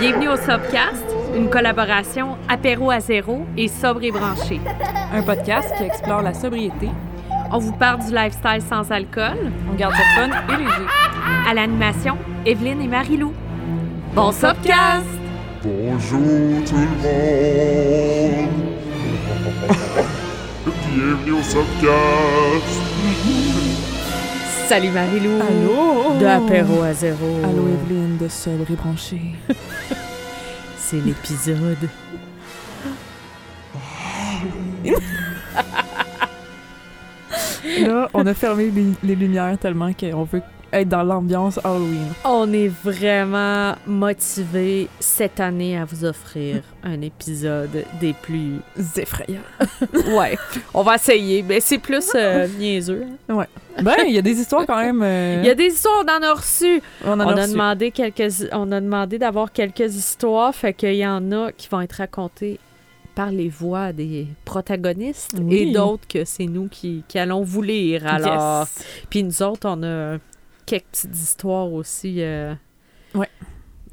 Bienvenue au Sobcast, une collaboration apéro à zéro et sobre et branché. Un podcast qui explore la sobriété. On vous parle du lifestyle sans alcool. On garde ça fun et léger. À l'animation, Evelyne et Marie-Lou. Bon Sobcast! Bonjour tout le monde! Bienvenue au Subcast! Salut Marie-Lou! Allô? De apéro à zéro. Allô, Evelyne de Sobre et Branché. C'est l'épisode. Là, on a fermé les, les lumières tellement qu'on veut être dans l'ambiance Halloween. On est vraiment motivés cette année à vous offrir un épisode des plus Effrayant. Ouais, on va essayer, mais c'est plus euh, niaiseux. hein. Ben, il y a des histoires quand même. euh, Il y a des histoires, on en a reçu. on en a, On a reçu. demandé quelques, on a demandé d'avoir quelques histoires, fait qu'il y en a qui vont être racontées par les voix des protagonistes Oui. et d'autres que c'est nous qui, qui allons vous lire. Alors, Yes. puis nous autres, on a quelques petites histoires aussi. Euh, Ouais.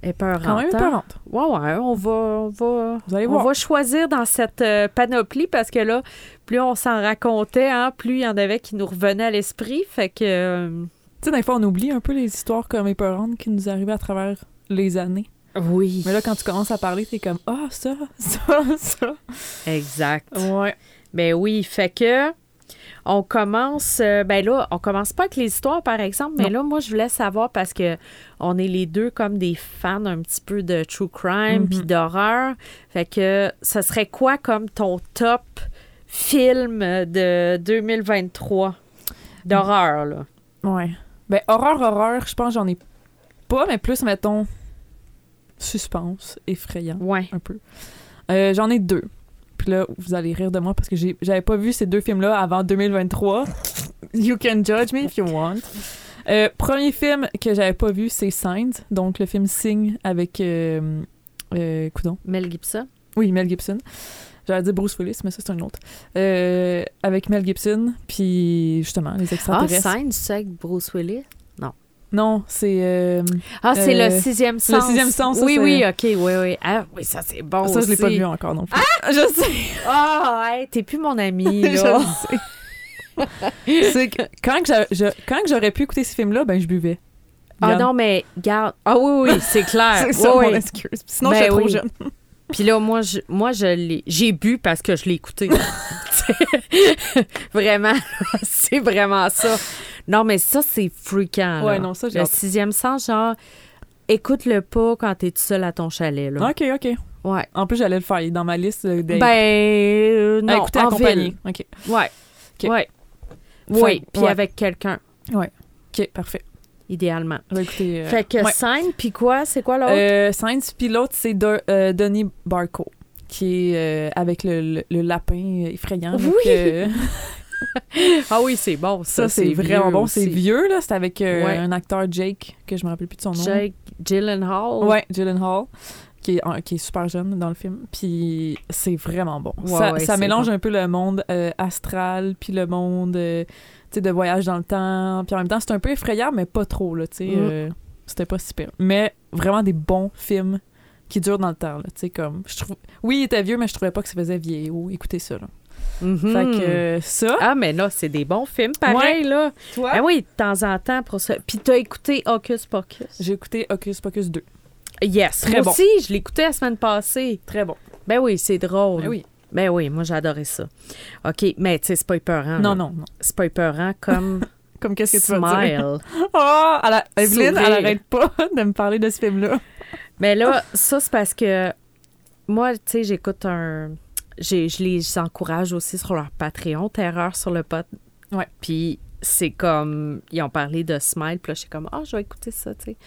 épeurantes, Quand même hein? épeurante. Ouais, ouais, on va, on va, Vous allez on voir. va choisir dans cette euh, panoplie parce que là, plus on s'en racontait, hein, plus il y en avait qui nous revenaient à l'esprit. Fait que. euh, Tu sais, des fois, on oublie un peu les histoires comme épeurantes qui nous arrivent à travers les années. oui. Mais là, quand tu commences à parler, t'es comme Ah, ça, ça, ça. Exact. Ouais. Ben oui, fait que. On commence, euh, ben là, on commence pas avec les histoires, par exemple, mais Non. là, moi, je voulais savoir parce que on est les deux comme des fans un petit peu de true crime puis d'horreur. Fait que, ce serait quoi comme ton top film de 2023 d'horreur, là? Ouais. Ben, horreur, horreur, je pense que j'en ai pas, mais plus, mettons, suspense, effrayant, Ouais. un peu. Euh, j'en ai deux. Puis là, vous allez rire de moi parce que j'avais pas vu ces deux films-là avant 2023. You can judge me if you want. Euh, premier film que j'avais pas vu, c'est Signs, donc le film Sing avec. Euh, euh, coudonc. Mel Gibson? Oui, Mel Gibson. J'allais dire Bruce Willis, mais ça, c'est un autre. Euh, avec Mel Gibson, puis justement, les Ah, extraterrestres. Signs, c'est avec Bruce Willis? Non, c'est. euh, Ah, c'est Euh, le sixième sens. sixième sens, ça, Oui, oui, OK, oui, oui. Ah, oui, ça, c'est bon ça, je l'ai pas aussi. vu encore non plus. je sais. Ah, ouais, t'es plus mon ami, je sais. que quand que j'a- je- quand que j'aurais pu écouter ce film-là, ben je buvais. Ah non, mais garde. Ah oui, oui, c'est clair. c'est ça Oui, mon oui. excuse. Sinon, Ben j'étais trop oui. jeune. Puis là, moi, je, moi, je l'ai. J'ai bu parce que je l'ai écouté. vraiment, c'est vraiment ça. Non, mais ça, c'est freakant. Ouais, non, ça, j'ai Le hâte. sixième sens, genre, écoute-le pas quand t'es tout seul à ton chalet, là. Ok, ok. Ouais. En plus, j'allais le faire. Il est dans ma liste de. Ben, euh, à non, écouter en accompagné. ville. Ok. Ouais. Ok. Ouais. Oui, puis Ouais. avec quelqu'un, Ok, parfait. idéalement. Écouter. euh, fait que ouais. scène, puis quoi? C'est quoi l'autre? Euh, Sainz, puis l'autre, c'est de, euh, Denis Barco, qui est euh, avec le, le- le lapin effrayant. là, Oui. que- ah oui, c'est bon. Ça, ça, c'est vraiment bon. C'est vieux, là. C'est avec euh, Ouais. un acteur, Jake, que je me rappelle plus de son nom. Jake Gyllenhaal. Ouais, Gyllenhaal, qui est, qui est super jeune dans le film. Puis c'est vraiment bon. Ouais, ça ouais, ça c'est mélange bon. un peu le monde euh, astral, puis le monde euh, de voyage dans le temps. Puis en même temps, c'est un peu effrayant, mais pas trop, là, sais. Mm. euh, C'était pas super. Mais vraiment des bons films qui durent dans le temps, là, comme... Je trouve... Oui, il était vieux, mais je trouvais pas que ça faisait vieillot. Écoutez ça, là. Mhm. Fait que euh, ça... Ah, mais là, c'est des bons films, pareil, là. Toi? Ah oui, de temps en temps pour ça. Puis t'as écouté Hocus Pocus? J'ai écouté Hocus Pocus 2. Yes, Très moi bon. aussi, je écouté la semaine passée. Très bon. Ben oui, c'est drôle. Ben oui. Ben oui, moi, adoré ça. OK, mais tu sais, c'est pas épeurant. Non, là. non, non. C'est pas épeurant comme Comme qu'est-ce que tu vas dire? Smile. Oh! Elle a- Evelyne, elle arrête pas de me parler de ce film-là. Mais là, ça, c'est parce que moi, tu sais, j'écoute un. J'ai- Je les encourage aussi sur leur Patreon, Terreur sur le pot. Ouais. Puis c'est comme. Ils ont parlé de Smile, puis là, je suis comme, ah, je vais écouter ça, tu sais.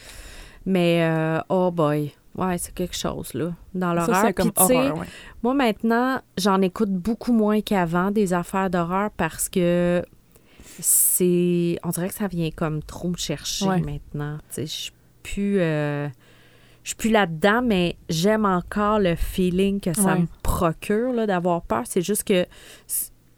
Mais, euh, oh boy. Ouais, c'est quelque chose, là, dans Ça, l'horreur. c'est comme Puis, horreur, ouais. moi, maintenant, j'en écoute beaucoup moins qu'avant des affaires d'horreur parce que c'est. On dirait que ça vient comme trop me chercher Ouais. maintenant. Tu sais, je suis plus. euh, Je suis plus là-dedans, mais j'aime encore le feeling que ça Ouais. me procure là, d'avoir peur. C'est juste que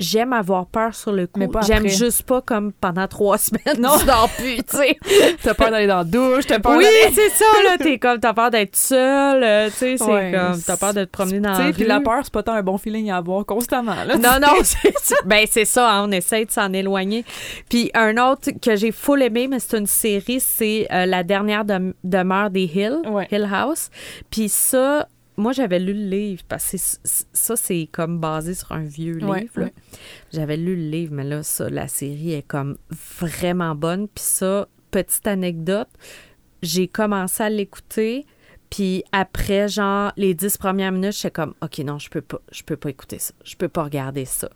j'aime avoir peur sur le coup. J'aime juste pas comme pendant trois semaines, Non. tu dors plus, tu sais. T'as peur d'aller dans la douche, t'as peur Oui, c'est ça, là. T'es comme, t'as peur d'être seul, euh, tu sais, c'est Ouais. comme, t'as peur de te promener dans la sais, puis rue. la peur, c'est pas tant un bon feeling à avoir constamment. Là, Non, non, c'est ça. Ben, c'est ça, hein, on essaie de s'en éloigner. Puis un autre que j'ai full aimé, mais c'est une série, c'est euh, La dernière dem- demeure des Hill, Ouais. Hill House. Puis ça, moi, j'avais lu le livre, parce que ça, c'est comme basé sur un vieux livre. Ouais, là. ouais. J'avais lu le livre, mais là, ça, la série est comme vraiment bonne. Puis ça, petite anecdote, j'ai commencé à l'écouter. Puis après, genre, les dix premières minutes, j'étais comme, OK, non, je peux pas, je peux pas écouter ça. Je peux pas regarder ça.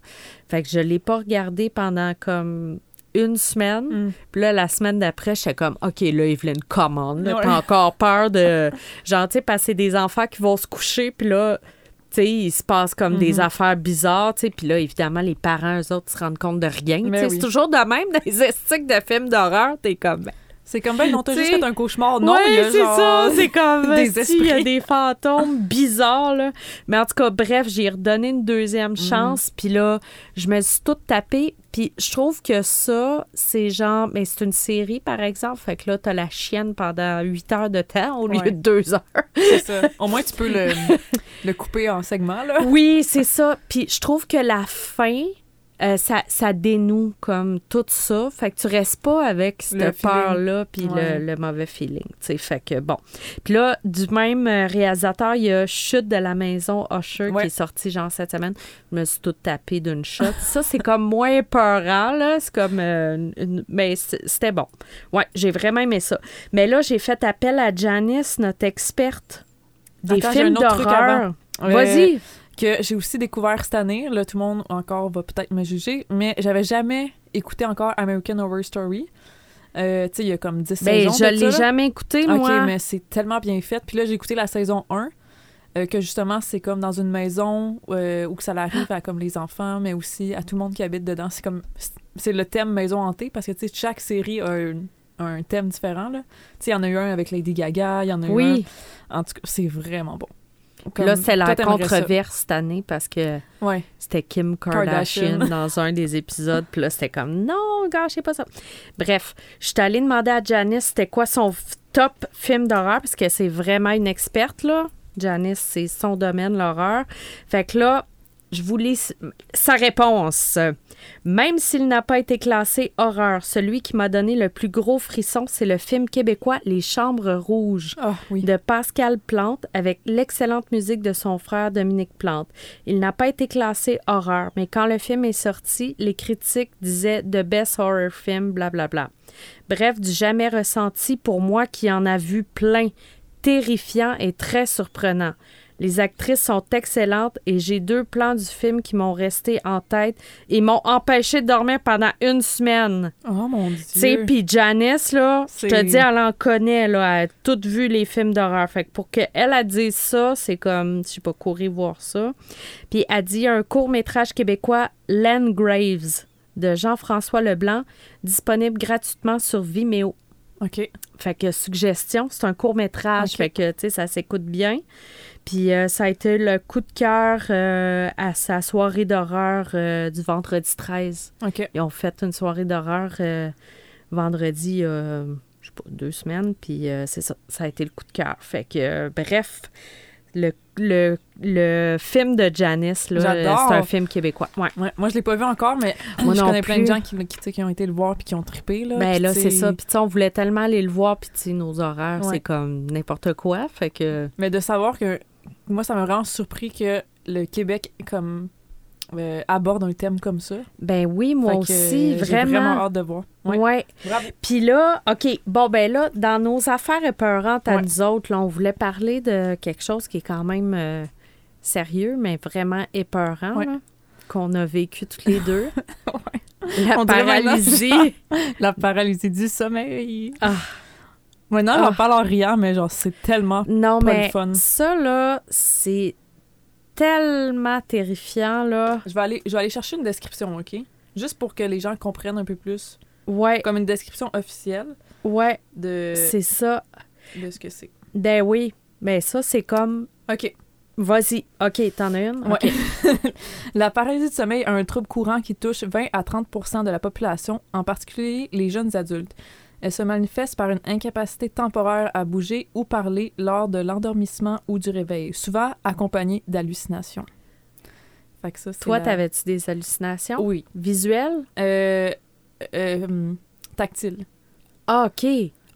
Fait que je l'ai pas regardé pendant comme une semaine. Mm. Puis là, la semaine d'après, j'étais comme, OK, là, Evelyne, commande. Ouais. T'as encore peur de, genre, tu sais, passer des enfants qui vont se coucher. Puis là, tu sais, il se passe comme des Mhm. affaires bizarres, tu sais. Puis là, évidemment, les parents, eux autres, se rendent compte de rien. Oui. C'est toujours de même dans les estiques de films d'horreur. T'es comme, ben, C'est comme, ben non, t'as Tu juste fait un cauchemar. Non, ouais, il y a c'est genre... ça. C'est comme des des il y a esprits. des fantômes bizarres là. Mais en tout cas, bref, j'ai redonné une deuxième Mhm. chance. Puis là, je me suis toute tapée. Puis je trouve que ça, c'est genre, mais c'est une série par exemple. Fait que là, t'as la chienne pendant huit heures de temps au lieu Ouais. de deux heures. C'est ça. Au moins, tu peux le, le couper en segments, là. Oui, c'est ça. Puis je trouve que la fin, euh, ça, ça dénoue comme tout ça. Fait que tu restes pas avec cette peur-là puis Ouais. le, le mauvais feeling. tu sais. Fait que bon. Puis là, du même euh, réalisateur, il y a Chute de la maison Usher Ouais. qui est sorti genre cette semaine. Je me suis toute tapée d'une shot. ça, c'est comme moins peurant, là. C'est comme. euh, une- mais c'était bon. Ouais, j'ai vraiment aimé ça. Mais là, j'ai fait appel à Janice, notre experte des Attends, films d'horreur. Vas-y. Que j'ai aussi découvert cette année. Là, tout le monde encore va peut-être me juger, mais j'avais jamais écouté encore American Horror Story. Euh, tu sais, il y a comme 10 Ben, saisons. je l'ai jamais écouté, OK, moi. mais c'est tellement bien fait. Puis là, j'ai écouté la saison 1, euh, que justement, c'est comme dans une maison euh, où que ça arrive à comme les enfants, mais aussi à tout le monde qui habite dedans. C'est comme c'est le thème maison hantée parce que tu sais, chaque série a un, un thème différent. là. Tu sais, il y en a eu un avec Lady Gaga, il y en a eu Oui. un. En tout cas, c'est vraiment bon. Là, c'est la controverse cette année parce que Ouais. c'était Kim Kardashian, Kardashian. dans un des épisodes. Puis là, c'était comme non, gâchez pas ça. Bref, je suis allée demander à Janice c'était quoi son top film d'horreur parce que c'est vraiment une experte, là. Janice, c'est son domaine, l'horreur. Fait que là, je vous lis sa réponse. Même s'il n'a pas été classé horreur, celui qui m'a donné le plus gros frisson, c'est le film québécois Les Chambres Rouges Ah oui. de Pascal Plante avec l'excellente musique de son frère Dominique Plante. Il n'a pas été classé horreur, mais quand le film est sorti, les critiques disaient The Best Horror Film, blablabla. Bref, du jamais ressenti pour moi qui en a vu plein, terrifiant et très surprenant. Les actrices sont excellentes et j'ai deux plans du film qui m'ont resté en tête et m'ont empêché de dormir pendant une semaine. Oh mon dieu. Tu sais, puis Janice, là, je te dis, elle en connaît, là, elle a toutes vu les films d'horreur. Fait que pour qu'elle, elle dise ça, c'est comme, je sais pas, courir voir ça. Puis elle dit un court-métrage québécois, Len Graves, de Jean-François Leblanc, disponible gratuitement sur Vimeo. OK. Fait que suggestion, c'est un court-métrage, Ok. fait que, tu sais, ça s'écoute bien. Puis euh, ça a été le coup de cœur euh, à sa soirée d'horreur euh, du vendredi 13. OK. Ils ont fait une soirée d'horreur euh, vendredi, je sais pas, deux semaines, puis c'est ça, ça a été le coup de cœur. Fait que, bref, le, le, le film de Janice, là, c'est un film québécois. Ouais. Ouais, moi, je l'ai pas vu encore, mais Moi je connais plein de gens qui, qui, qui ont été le voir puis qui ont trippé. Là, Ben là, c'est ça. Puis tu sais, on voulait tellement aller le voir, puis tu sais, nos horaires, Ouais. c'est comme n'importe quoi. Fait que, Mais de savoir que moi, ça m'a vraiment surpris que le Québec comme euh, aborde un thème comme ça. ben oui, moi que, aussi, j'ai vraiment. vraiment hâte de voir. Ouais. Ouais. Puis là, OK, bon, ben là, dans nos affaires épeurantes à Ouais. nous autres, là, on voulait parler de quelque chose qui est quand même euh, sérieux, mais vraiment épeurant, Ouais. qu'on a vécu toutes les deux. La On paralysie. La paralysie du sommeil. Ah. Maintenant, Ah. j'en parle en riant, mais genre, c'est tellement. non, Pas le mais fun. ça, là, c'est tellement terrifiant, là. Je vais, aller, je vais aller chercher une description, OK? Juste pour que les gens comprennent un peu plus. Ouais, Comme une description officielle ouais, de, c'est ça. de ce que c'est. Ben oui, mais ça, c'est comme OK. Vas-y. OK, t'en as une? Ouais. OK. La paralysie du sommeil est un trouble courant qui touche 20 à 30% de la population, en particulier les jeunes adultes. Elle se manifeste par une incapacité temporaire à bouger ou parler lors de l'endormissement ou du réveil, souvent accompagnée d'hallucinations. Fait que ça, c'est Toi, la- t'avais-tu des hallucinations? Oui. Visuelles? Euh, euh, tactile. Ah, OK.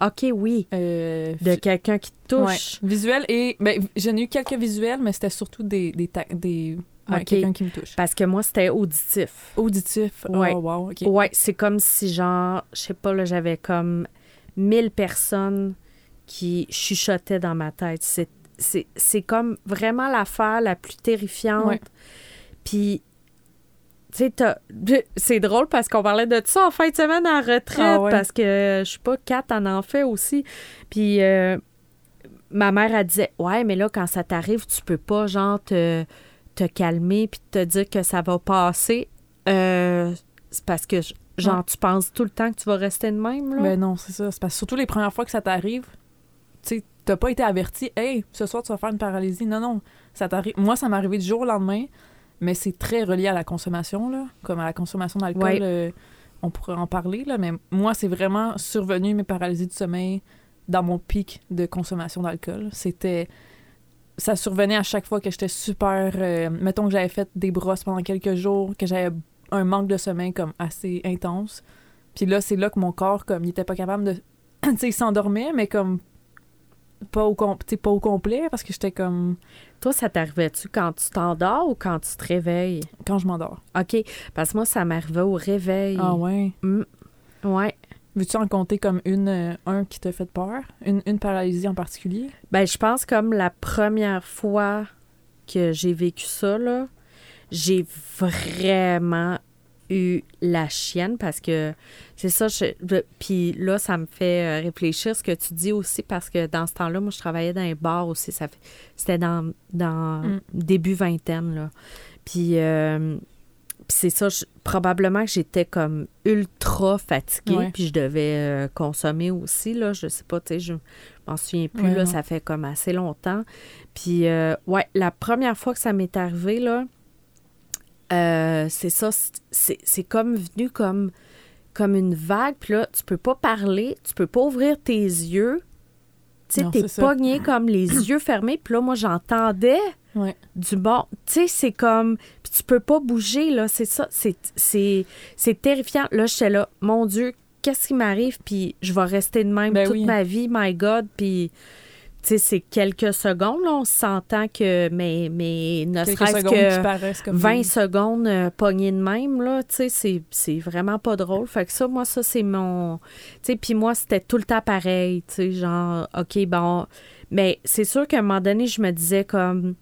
OK, oui. Euh, De quelqu'un qui te ouais. touche. Visuel et... Ben, j'en ai eu quelques visuels, mais c'était surtout des... des, ta- des ouais, Ok. quelqu'un qui me touche. Parce que moi, c'était auditif. Auditif. Ouais. Oh, wow, OK. Ouais, c'est comme si, genre, je sais pas, là, j'avais comme 1000 personnes qui chuchotaient dans ma tête. C'est, c'est, c'est comme vraiment l'affaire la plus terrifiante. Ouais. Puis, tu sais, c'est drôle parce qu'on parlait de ça en fin de semaine en retraite Ah ouais. parce que je sais pas, Kat en en fait aussi. Puis, euh, ma mère, elle disait Ouais, mais là, quand ça t'arrive, tu peux pas, genre, te, te calmer puis te dire que ça va passer. Euh, c'est parce que, genre, Ouais. tu penses tout le temps que tu vas rester de même, là? Ben non, c'est ça. C'est parce que surtout les premières fois que ça t'arrive, tu sais, t'as pas été averti, hey, ce soir tu vas faire une paralysie. Non, non. Ça t'arrive. Moi, ça m'est arrivé du jour au lendemain, mais c'est très relié à la consommation, là. Comme à la consommation d'alcool. Ouais. euh, on pourrait en parler, là, mais moi, c'est vraiment survenu mes paralysies du sommeil dans mon pic de consommation d'alcool. C'était. Ça survenait à chaque fois que j'étais super. euh, mettons que j'avais fait des brosses pendant quelques jours, que j'avais un manque de sommeil comme assez intense. Puis là, c'est là que mon corps, comme, il était pas capable de. tu sais, il s'endormait, mais comme. Pas au, com- pas au complet, parce que j'étais comme. Toi, ça t'arrivait-tu quand tu t'endors ou quand tu te réveilles? Quand je m'endors. OK. Parce que moi, ça m'arrivait au réveil. Ah ouais? Ouais. Veux-tu en compter comme une, euh, un qui t'a fait peur? Une, une paralysie en particulier? Ben, je pense comme la première fois que j'ai vécu ça, là, j'ai vraiment eu la chienne parce que c'est ça. Puis là, ça me fait euh, réfléchir ce que tu dis aussi parce que dans ce temps-là, moi, je travaillais dans un bar aussi. Ça C'était dans, dans Mm. début vingtaine, là. Puis, euh, puis c'est ça, je- probablement que j'étais comme ultra fatiguée, Ouais. puis je devais euh, consommer aussi, là. Je sais pas, tu sais, je m'en souviens plus, Ouais, là, non. ça fait comme assez longtemps. Puis, euh, ouais, la première fois que ça m'est arrivé, là, euh, c'est ça, c'est- comme venu comme, comme une vague, puis là, tu peux pas parler, tu peux pas ouvrir tes yeux. Tu sais, t'es pogné comme les yeux fermés, puis là, moi, j'entendais Ouais. du bon. Tu sais, c'est comme. Puis tu peux pas bouger, là. C'est ça. C'est, c'est, c'est terrifiant. Là, j'étais là, mon Dieu, qu'est-ce qui m'arrive? Puis je vais rester de même Ben toute oui. ma vie, my God. Puis, tu sais, c'est quelques secondes, là. On s'entend que. Mais, mais ne serait-ce que. paraissent comme 20 des- secondes euh, pognées de même, là, tu sais, c'est, c'est vraiment pas drôle. Fait que ça, moi, ça, c'est mon... Tu sais, puis moi, c'était tout le temps pareil, tu sais, genre, OK, bon... Mais c'est sûr qu'à un moment donné, je me disais comme...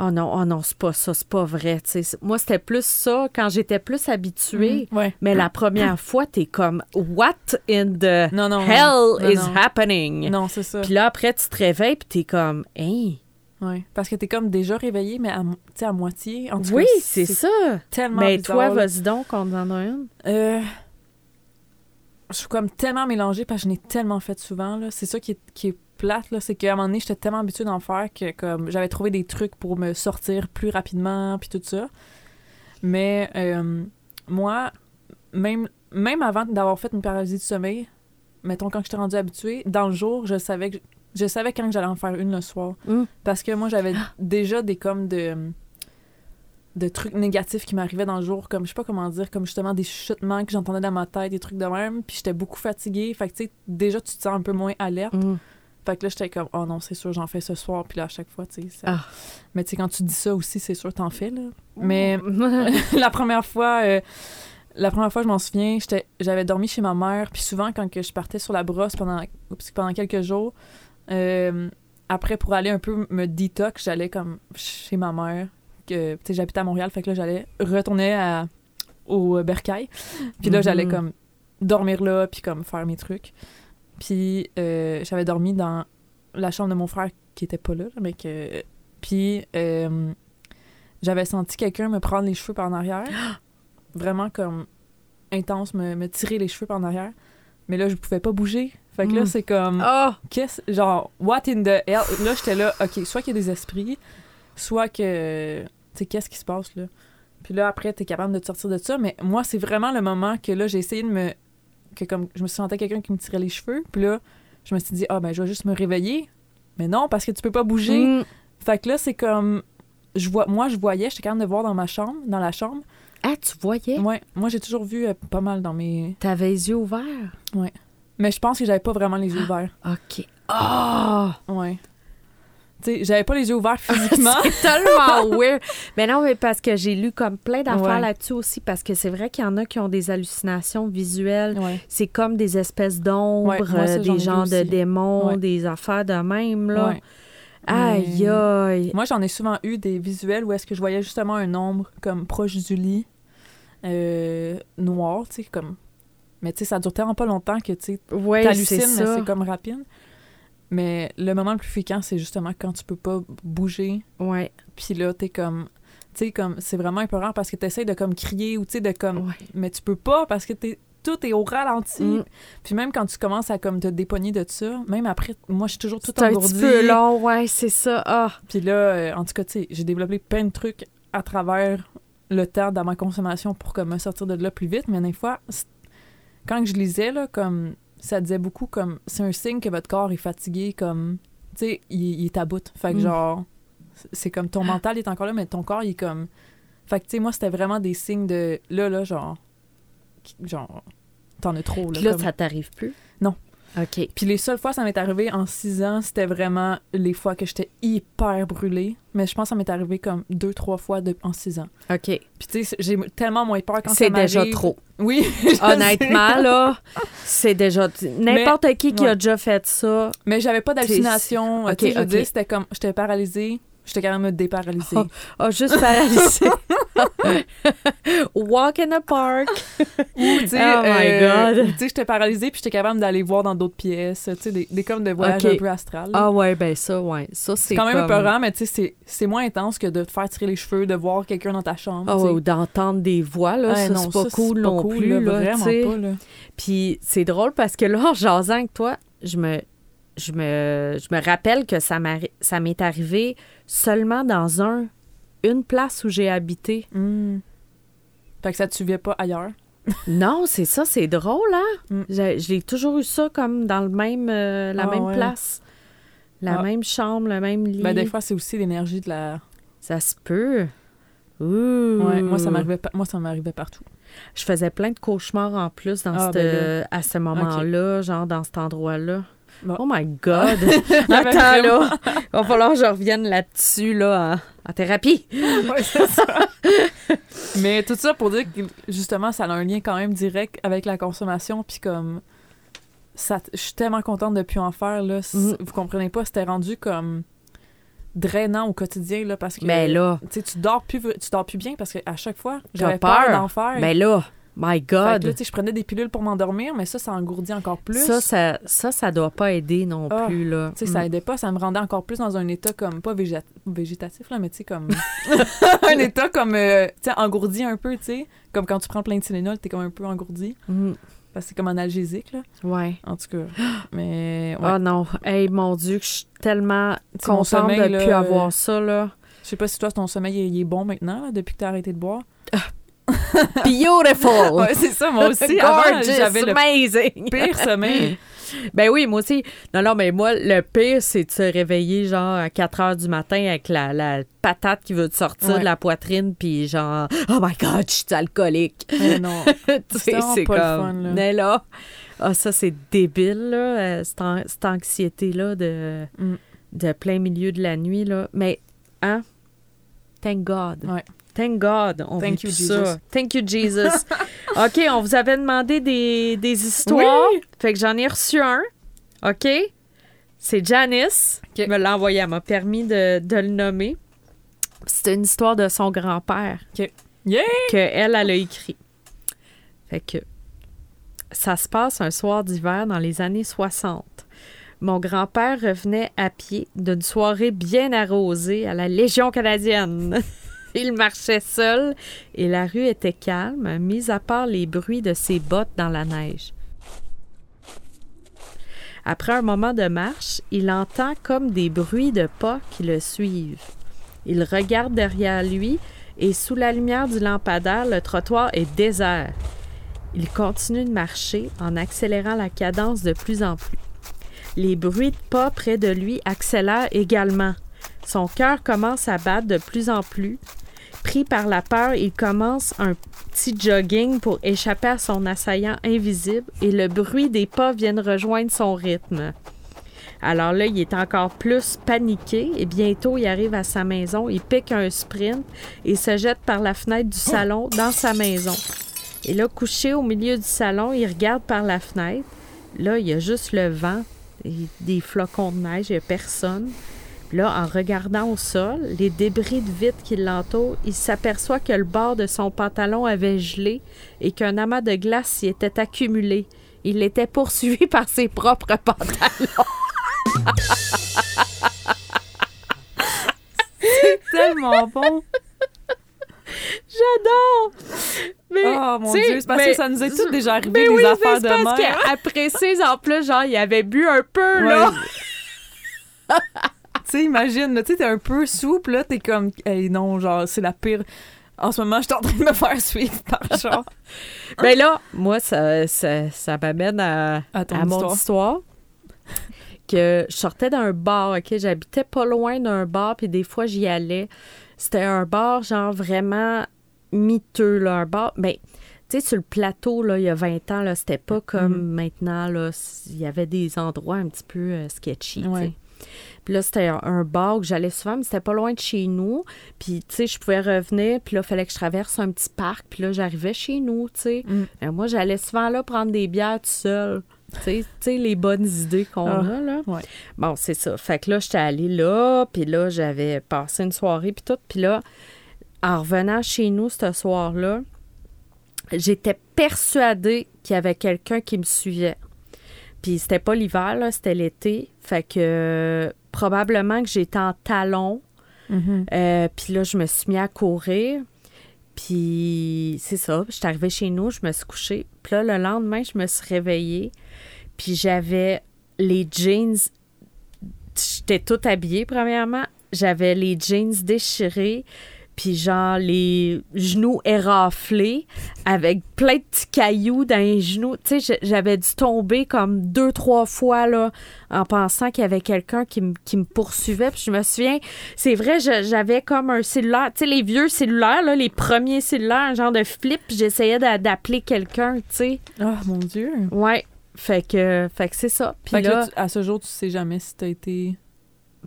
Oh non, oh non, c'est pas ça, c'est pas vrai, tu sais. Moi, c'était plus ça quand j'étais plus habituée. Ouais. Mais la première fois, t'es comme, what in the Non, non. non. hell Non, is happening? Non, c'est ça. Puis là, après, tu te réveilles, puis t'es comme, hein? Ouais. Parce que t'es comme déjà réveillé, mais à, à moitié. En tout Oui, c'est ça. tellement Mais bizarre, toi, vas-y donc, on en a une. Euh, je suis comme tellement mélangée parce que je n'ai tellement fait souvent. C'est ça qui est, qui est plate, c'est qu'à un moment donné, j'étais tellement habituée d'en faire que comme j'avais trouvé des trucs pour me sortir plus rapidement, puis tout ça. Mais euh, moi, même, même avant d'avoir fait une paralysie du sommeil, mettons quand j'étais rendue habituée, dans le jour, je savais que je savais quand j'allais en faire une le soir. Mm. Parce que moi, j'avais déjà des comme de de trucs négatifs qui m'arrivaient dans le jour, comme je sais pas comment dire, comme justement des chuchotements que j'entendais dans ma tête, des trucs de même, puis j'étais beaucoup fatiguée. Fait que tu sais, déjà tu te sens un peu moins alerte. Mm. Fait que là, j'étais comme, oh non, c'est sûr, j'en fais ce soir, puis là, à chaque fois, tu sais. ça- Ah. Mais tu sais, quand tu dis ça aussi, c'est sûr, t'en fais, là. Mais la première fois, euh, la première fois, je m'en souviens, j'avais dormi chez ma mère, puis souvent, quand que je partais sur la brosse pendant, pendant quelques jours, euh, après, pour aller un peu me détox, j'allais comme chez ma mère, que, tu sais, j'habitais à Montréal, fait que là, j'allais retourner à, au euh, Bercail, puis là, j'allais comme dormir là, puis comme faire mes trucs. Puis euh, j'avais dormi dans la chambre de mon frère qui était pas là, mais que... Puis euh, j'avais senti quelqu'un me prendre les cheveux par en arrière. Vraiment comme intense, me, me tirer les cheveux par en arrière. Mais là, je pouvais pas bouger. Fait que là, Mm. c'est comme... Oh! Qu'est-ce... Genre, what in the hell? Là, j'étais là, OK, soit qu'il y a des esprits, soit que, tu sais, qu'est-ce qui se passe là? Puis là, après, t'es capable de te sortir de ça. Mais moi, c'est vraiment le moment que là, j'ai essayé de me. Que comme je me sentais quelqu'un qui me tirait les cheveux. Puis là, je me suis dit, ah, ben, je vais juste me réveiller. Mais non, parce que tu peux pas bouger. Mm. Fait que là, c'est comme. Je vois, moi, je voyais, j'étais capable de voir dans ma chambre, dans la chambre. Ah, tu voyais? Ouais, moi, j'ai toujours vu euh, pas mal dans mes. T'avais les yeux ouverts? Mais je pense que j'avais pas vraiment les yeux ouverts. OK. Ah! Ouais. J'avais pas les yeux ouverts physiquement. c'est tellement weird. Mais non, mais parce que j'ai lu comme plein d'affaires Ouais. là-dessus aussi, parce que c'est vrai qu'il y en a qui ont des hallucinations visuelles. ouais. C'est comme des espèces d'ombres, Ouais, euh, des genres de démons, des affaires de même, là. Aïe, aïe. Moi, j'en ai souvent eu des visuels où est-ce que je voyais justement un ombre comme proche du lit, euh, noir, tu sais, comme. Mais tu sais, ça dure tellement pas longtemps que tu c'est mais c'est comme rapide. Mais le moment le plus fréquent, c'est justement quand tu peux pas bouger, Ouais, puis là, t'es comme. Tu sais, comme, c'est vraiment épeurant parce que t'essayes de comme crier ou tu sais, de comme. ouais. Mais tu peux pas parce que t'es. Tout est au ralenti. Mm. Puis même quand tu commences à comme te dépogner de ça, même après, moi, je suis toujours tout C'est un engourdie. petit peu long, ouais, c'est ça. Ah, Puis là, euh, en tout cas, tu sais, j'ai développé plein de trucs à travers le temps dans ma consommation pour comme, me sortir de là plus vite. Mais des fois, quand je lisais, là, comme ça disait beaucoup comme c'est un signe que votre corps est fatigué, comme tu sais, il, il est à bout. Fait que Mm. genre, c'est- comme ton mental est encore là, mais ton corps il est comme. Fait que tu sais, moi c'était vraiment des signes de là, là, genre, genre, t'en as trop. Là, puis là, comme- ça t'arrive plus? Non. OK. puis les seules fois que ça m'est arrivé en six ans, c'était vraiment les fois que j'étais hyper brûlée. Mais je pense que ça m'est arrivé comme deux, trois fois de- en six ans. OK. Puis tu sais, j'ai tellement moins peur quand ça C'est déjà trop. Oui. sais. Honnêtement, là, c'est déjà. N'importe qui qui a déjà fait ça. Mais j'avais pas d'hallucination. Ok, Tu sais, je veux ok. dire, c'était comme, j'étais paralysée. J'étais quand même déparalyser. Oh. Ah, juste paralysé. Walk in the park. Ou, tu sais, Oh my euh, God. Tu sais, j'étais paralysée puis j'étais capable d'aller voir dans d'autres pièces. Tu sais, des, des comme de voyage Ok. un peu astral. là. Ah ouais, ben ça, ouais. Ça, c'est c'est quand même comme... épeurant, mais tu sais, c'est- moins intense que de te faire tirer les cheveux, de voir quelqu'un dans ta chambre. Ah ouais, ou d'entendre des voix, là, Ouais, ça, c'est pas ça, cool non cool, plus, là, vraiment tu sais. pas, là. Puis c'est drôle parce que là, en jasant avec toi, je me, je me, je me rappelle que ça m'est arrivé seulement dans un, une place où j'ai habité. Hmm. Fait que ça te suivait pas ailleurs? Non, c'est ça, c'est drôle, hein? Mm. J'ai toujours eu ça comme dans le même, euh, la Ah même ouais. place. La Ah. même chambre, le même lit. Ben, des fois, c'est aussi l'énergie de la. Ça se peut. Ouh. Ouais, moi, ça m'arrivait moi, ça m'arrivait partout. Je faisais plein de cauchemars en plus dans Ah, cette- ben à ce moment-là, genre dans cet endroit-là. Bon. Oh my God! Attends, là! Il va falloir que je revienne là-dessus, là, en, en thérapie. Ouais, c'est ça. Mais tout ça pour dire que justement, ça a un lien quand même direct avec la consommation. Puis comme. Ça, je suis tellement contente de plus en faire. Là. Mhm. Vous comprenez pas, c'était rendu comme drainant au quotidien. Là, parce que. Mais là, Tu dors plus, tu dors plus bien parce qu'à chaque fois, j'avais peur. peur d'en faire. mais là, my Fait que là, God! tu sais, je prenais des pilules pour m'endormir, mais ça, ça engourdit encore plus. Ça, ça, ça, ça doit pas aider non Ah, plus, là. Tu sais, ça Mm. aidait pas, ça me rendait encore plus dans un état comme, pas végéta- végétatif, là, mais tu sais, comme. un état comme, euh, tu sais, engourdi un peu, tu sais. Comme quand tu prends plein de Tylenol, t'es comme un peu engourdi. Mm. Parce que c'est comme analgésique, là. Ouais. En tout cas. Mais, ouais. Oh non, hey, mon Dieu, que je suis tellement contente sommeil, de là, plus euh, avoir ça, là. Je sais pas si toi, ton sommeil, il il est bon maintenant, là, depuis que t'as arrêté de boire. Beautiful! Ouais, c'est ça, moi aussi. Gorgeous, j'avais le amazing! pire sommeil. Ben oui, moi aussi. Non, non, mais moi, le pire, c'est de se réveiller, genre, à 4 heures du matin avec la, la patate qui veut te sortir Ouais. de la poitrine, puis genre, oh my God, je suis alcoolique. Mais non. Tu sais, c'est pas le comme. fun, là. Mais là, ah, ça, c'est débile, là, euh, cette, an- cette anxiété-là de, Mm. de plein milieu de la nuit, là. Mais, hein? Thank God. Ouais. Thank God. On Thank vit you, plus Jesus. ça. Thank you, Jesus. OK, on vous avait demandé des, des histoires. Oui. Fait que j'en ai reçu un. OK? C'est Janice qui me l'a envoyé. Elle m'a permis de, de le nommer. C'est une histoire de son grand-père Yeah! qu'elle, elle a écrit. Fait que ça se passe un soir d'hiver dans les années 60. Mon grand-père revenait à pied d'une soirée bien arrosée à la Légion canadienne. Il marchait seul et la rue était calme, mis à part les bruits de ses bottes dans la neige. Après un moment de marche, il entend comme des bruits de pas qui le suivent. Il regarde derrière lui et sous la lumière du lampadaire, le trottoir est désert. Il continue de marcher en accélérant la cadence de plus en plus. Les bruits de pas près de lui accélèrent également. Son cœur commence à battre de plus en plus. Pris par la peur, il commence un petit jogging pour échapper à son assaillant invisible et le bruit des pas vient de rejoindre son rythme. Alors là, il est encore plus paniqué et bientôt il arrive à sa maison, il pique un sprint et se jette par la fenêtre du salon dans sa maison. Et là, couché au milieu du salon, il regarde par la fenêtre. Là, il y a juste le vent et des flocons de neige, il n'y a personne. Là, en regardant au sol, les débris de vitre qui l'entourent, il s'aperçoit que le bord de son pantalon avait gelé et qu'un amas de glace s'y était accumulé. Il était poursuivi par ses propres pantalons. Tellement bon. J'adore! Mais, Oh mon dieu, c'est parce mais- que ça nous est toutes déjà arrivé mais des oui, affaires de c'est parce qu'après ces en plus, genre, il avait bu un peu, là. Tu sais, imagine, tu sais, t'es un peu souple, là, t'es comme, hey, non, genre, c'est la pire. En ce moment, je suis en train de me faire suivre par genre. Ben là, moi, ça, ça, ça m'amène à, À ton à mon histoire. histoire. Que je sortais d'un bar, OK? J'habitais pas loin d'un bar, puis des fois, j'y allais. C'était un bar, genre, vraiment miteux, là. Un bar, ben, tu sais, sur le plateau, là, il y a 20 ans, là, c'était pas comme Mhm. maintenant, là. Il y avait des endroits un petit peu euh, sketchy, tu sais. Puis là, c'était un, bar que j'allais souvent, mais c'était pas loin de chez nous. Puis, tu sais, je pouvais revenir, puis là, il fallait que je traverse un petit parc, puis là, j'arrivais chez nous, tu sais. Mm. Euh, moi, j'allais souvent là prendre des bières tout seul. Tu sais- les bonnes idées qu'on Ah, a, là. ouais. Bon, c'est ça. Fait que là, j'étais allée là, puis là, j'avais passé une soirée, puis tout. Puis là, en revenant chez nous ce soir-là, j'étais persuadée qu'il y avait quelqu'un qui me suivait. Puis c'était pas l'hiver, là, c'était l'été. Fait que probablement que j'étais en talons. Mhm. Euh, puis là, je me suis mis à courir. Puis c'est ça, j'étais arrivée chez nous, je me suis couchée. Puis là, le lendemain, je me suis réveillée. Puis j'avais les jeans. J'étais toute habillée, premièrement. J'avais les jeans déchirés. Puis genre les genoux éraflés avec plein de petits cailloux dans les genoux. Tu sais, j'avais dû tomber comme deux, trois fois là en pensant qu'il y avait quelqu'un qui, me- qui me poursuivait. Puis je me souviens, c'est vrai, j'avais comme un cellulaire, tu sais, les vieux cellulaires, là, les premiers cellulaires, un genre de flip, puis j'essayais d'a- d'appeler quelqu'un, tu sais. Ah, mon dieu. Ouais. Fait que, fait que c'est ça. Puis Fait que là, là, tu- à ce jour, tu sais jamais si t'as été.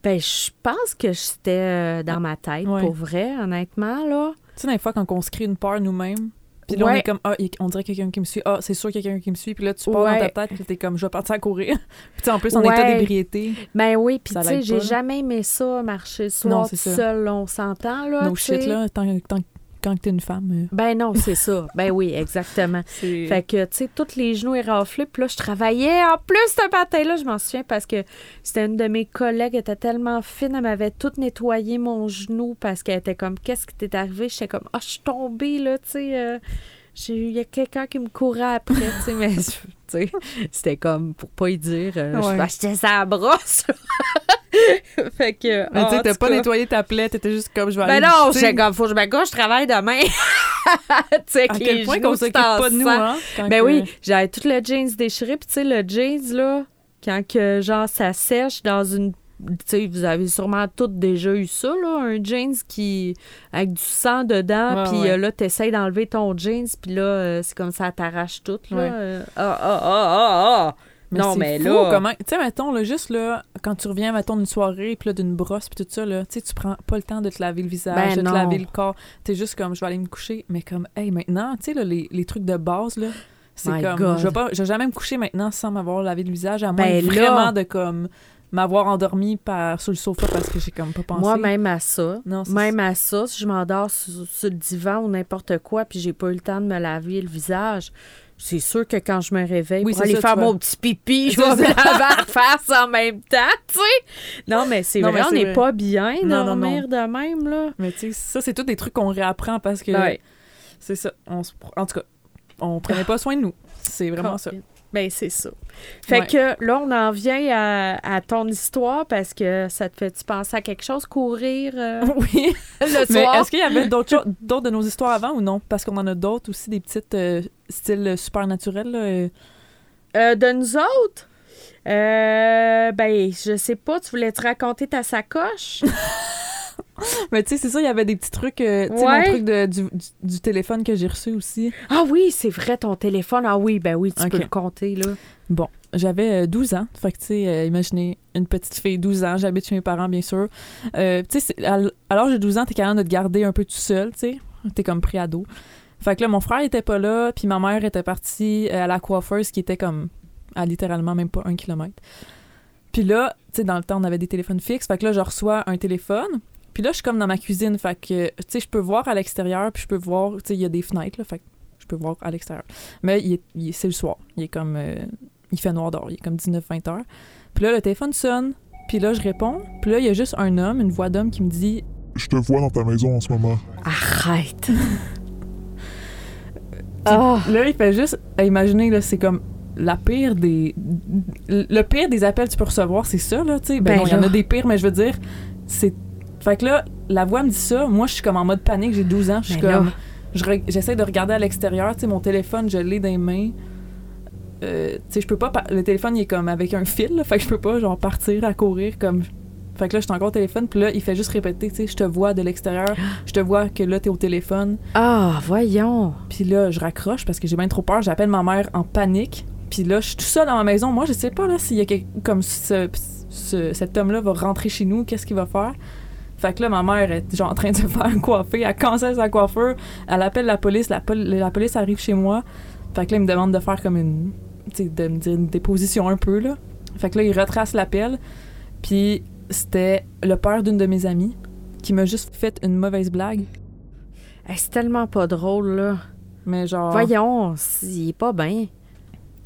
Ben, je pense que j'étais euh, dans ma tête, Ouais. pour vrai, honnêtement, là. Tu sais, des fois, quand on se crée une peur nous-mêmes, puis là, on est comme, ah, on dirait quelqu'un qui me suit. Ah, c'est sûr quelqu'un qui me suit. Puis là, tu pars Ouais. dans ta tête, puis t'es comme, je vais partir à courir. puis en plus, en Ouais. état d'ébriété. Ben oui, puis tu sais, j'ai jamais aimé ça, marcher le Non, soir tout ça. seul, là, on s'entend, là. No shit, là, tant, tant- quand t'es une femme. euh, Ben non, c'est ça. Ben oui, exactement. Fait que, tu sais, tous les genoux éraflés. Puis là, je travaillais en plus ce matin-là. Je m'en souviens parce que c'était une de mes collègues. Elle était tellement fine. Elle m'avait tout nettoyé mon genou parce qu'elle était comme, qu'est-ce qui t'est arrivé? J'étais comme, ah, je suis tombée, là, tu sais. euh, Il y a quelqu'un qui me courait après, tu sais. Mais, tu sais, c'était comme, pour pas y dire, euh, Ouais. je ça à brosse. fait que. Mais tu sais, t'as pas cas, nettoyé ta plaie, t'étais juste comme, je vais ben aller. non, j'étais comme, faut que je me gauche, je travaille demain. tu sais, À avec quel les point qu'on s'occupe pas de nous, hein? quand Ben que- oui, j'avais tout le jeans déchiré. Puis tu sais, le jeans, là, quand que, genre, ça sèche dans une... Tu sais, vous avez sûrement toutes déjà eu ça, là, un jeans qui... avec du sang dedans, puis ouais. euh, là, t'essayes d'enlever ton jeans, puis là, euh, c'est comme ça, t'arrache tout, là. Ouais. Euh, Ah, ah, ah, ah, ah! Mais Non, mais fou là- comment... Tu sais, mettons, là, juste là, quand tu reviens, mettons, d'une soirée, puis là, d'une brosse, puis tout ça, là, tu sais, tu prends pas le temps de te laver le visage, Ben de te laver le corps. T'es juste comme, je vais aller me coucher. Mais comme, hey, maintenant, tu sais, là, les, les trucs de base, là, c'est comme, God. je vais pas, je vais jamais me coucher maintenant sans m'avoir lavé le visage, à moins Ben là- vraiment de, comme, m'avoir endormi par, sur le sofa parce que j'ai comme pas pensé. Moi, même à ça, Non, même à ça, si je m'endors sur, sur le divan ou n'importe quoi, puis j'ai pas eu le temps de me laver le visage, c'est sûr que quand je me réveille Oui, pour aller ça, faire mon vas- petit pipi, je vais me ça. laver la face en même temps, tu sais. Non, mais c'est vrai, mais on n'est pas bien Non, non, dormir de même, là. Mais tu sais, ça, c'est tous des trucs qu'on réapprend parce que Ouais. c'est ça. On se en tout cas, on prenait pas soin de nous. C'est vraiment ça. Ben, c'est ça. Fait Ouais. que là, on en vient à, à ton histoire parce que ça te fait-tu penser à quelque chose, courir euh, Oui. le Mais est-ce qu'il y avait d'autres d'autres de nos histoires avant ou non? Parce qu'on en a d'autres aussi, des petites euh, styles super naturels. Là, euh. Euh, de nous autres? Euh, ben, je sais pas, tu voulais te raconter ta sacoche? Mais tu sais, c'est ça, il y avait des petits trucs. euh, tu sais, Ouais. mon truc de- du, du- du téléphone que j'ai reçu aussi. ah oui, c'est vrai, ton téléphone. Ah oui, ben oui, tu peux le compter, là. Bon, j'avais euh, 12 ans. Fait que, tu sais, euh, imaginez une petite fille, 12 ans, j'habite chez mes parents, bien sûr. Euh, tu sais, à à l'âge de 12 ans, t'es capable de te garder un peu tout seul, tu sais. T'es comme pris ado. Fait que là, mon frère était pas là, puis ma mère était partie euh, à la coiffeuse qui était comme à littéralement même pas un kilomètre. Puis là, tu sais, dans le temps, on avait des téléphones fixes. Fait que là, je reçois un téléphone. Puis là, je suis comme dans ma cuisine. Fait que, tu sais, je peux voir à l'extérieur, puis je peux voir, tu sais, il y a des fenêtres, là. Fait que je peux voir à l'extérieur. Mais il il c'est le soir. Il est comme. euh, il fait noir d'or. Il est comme 19-20 heures. Puis là, le téléphone sonne. Puis là, je réponds. Puis là, il y a juste un homme, une voix d'homme qui me dit Je te vois dans ta maison en ce moment. Arrête! Ah! Là, il fait juste. euh, Imaginez, là, c'est comme la pire des. Le pire des appels que tu peux recevoir, c'est ça, là, tu sais. Ben, Ben non, il y en a des pires, mais je veux dire, c'est. Fait que là, la voix me dit ça. Moi, je suis comme en mode panique, j'ai 12 ans. Je suis comme. je J'essaie de regarder à l'extérieur, tu sais, mon téléphone, je l'ai dans les mains. Euh, tu sais, je peux pas. Le téléphone, il est comme avec un fil, là, fait que je peux pas, genre, partir à courir comme. Fait que là, je suis encore au téléphone, puis là, il fait juste répéter, tu sais, je te vois de l'extérieur, je te vois que là, t'es au téléphone. Ah, voyons! Puis là, je raccroche parce que j'ai bien trop peur. J'appelle ma mère en panique. Puis là, je suis tout seul dans ma maison. Moi, je sais pas là s'il y a quelque... comme ce, ce- cet homme-là va rentrer chez nous, qu'est-ce qu'il va faire? Fait que là, ma mère est genre en train de se faire coiffer. Elle cancelle sa coiffeur. Elle appelle la police. La, pol- la police arrive chez moi. Fait que là, il me demande de faire comme une. Tu de me dire une déposition un peu, là. Fait que là, il retrace l'appel. Puis c'était le père d'une de mes amies qui m'a juste fait une mauvaise blague. Hey, c'est tellement pas drôle, là. Mais genre. Voyons, il est pas bien.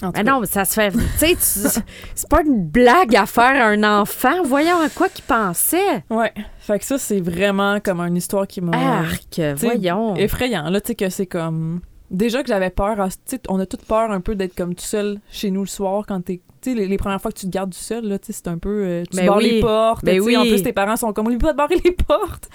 En tout Mais non, mais ça se fait. Tu sais, c'est pas une blague à faire à un enfant. Voyons à quoi qu'il pensait. Ouais. Fait que ça, c'est vraiment comme une histoire qui m'a. Arc, voyons. Effrayant, là, tu sais, que c'est comme. Déjà que j'avais peur, à- tu sais, on a toute peur un peu d'être comme tout seul chez nous le soir quand t'es. Tu sais, les, les premières fois que tu te gardes tout seul, là, tu sais, c'est un peu. euh, tu Ben barres oui. les portes. Ben sais, En oui. plus, tes parents sont comme, oublie pas de barrer les portes.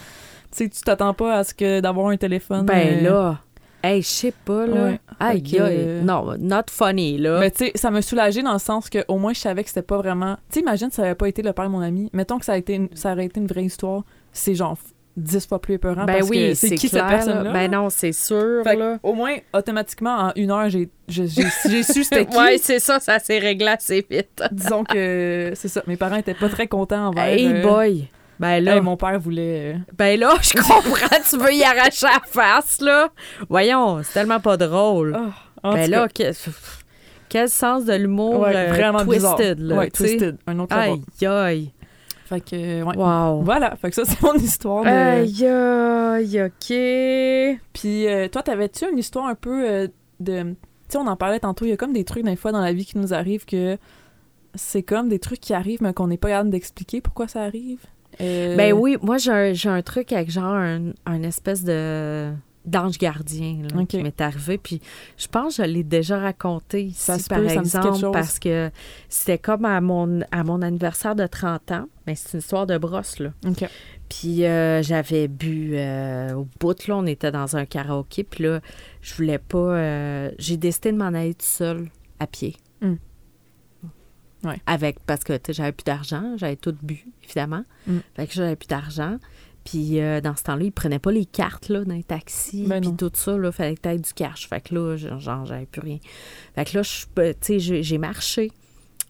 Tu sais, tu t'attends pas à ce que d'avoir un téléphone. Ben euh, là. Hey, je sais pas, là. Ouais. Aïe, aïe. Non, not funny, là. Mais tu sais, ça m'a soulagé dans le sens que au moins je savais que c'était pas vraiment. Tu sais, imagine si ça avait pas été le père de mon ami. Mettons que ça, a été une- ça aurait été une vraie histoire. C'est genre dix fois plus épeurant ben parce oui, que c'est qui clair, cette personne-là? là. Ben non, c'est sûr, Fait là. au moins, automatiquement, en une heure, j'ai j'ai- j'ai- j'ai su c'était qui. Ouais, c'est ça, ça s'est réglé assez vite. Disons que c'est ça. Mes parents étaient pas très contents envers. Hey euh, boy! Ben là, hey, mon père voulait. euh, ben là, je comprends, tu veux y arracher la face, là. Voyons, c'est tellement pas drôle. oh, en ben là, que- quel sens de l'humour ouais, euh, vraiment twisted, bizarre. là. Ouais, twisted. Un autre. Aïe, aïe. Fait que, euh, ouais. Wow. Voilà. Fait que ça, c'est mon histoire. De... Aïe, aïe, OK. Puis euh, toi, t'avais-tu une histoire un peu euh, de... Tu sais, on en parlait tantôt, il y a comme des trucs des fois dans la vie qui nous arrivent que c'est comme des trucs qui arrivent mais qu'on n'est pas capable d'expliquer pourquoi ça arrive? Euh, Ben oui, moi, j'ai un, j'ai un truc avec genre un, un espèce de d'ange gardien là, qui m'est arrivé. Puis je pense que je l'ai déjà raconté ici, Ça par peut, exemple, parce que c'était comme à mon, à mon anniversaire de 30 ans. Mais c'est une histoire de brosse, là. Puis euh, j'avais bu euh, au bout, là, on était dans un karaoké. Puis là, je voulais pas... euh, j'ai décidé de m'en aller tout seul, à pied. Ouais. Avec, parce que, tu j'avais plus d'argent. J'avais tout bu, évidemment. Mm. Fait que j'avais plus d'argent. Puis euh, dans ce temps-là, ils prenaient pas les cartes, là, dans les taxis. Ben puis tout ça, là, fallait que t'aies du cash. Fait que là, genre, j'avais plus rien. Fait que là, je- tu sais, j'ai marché.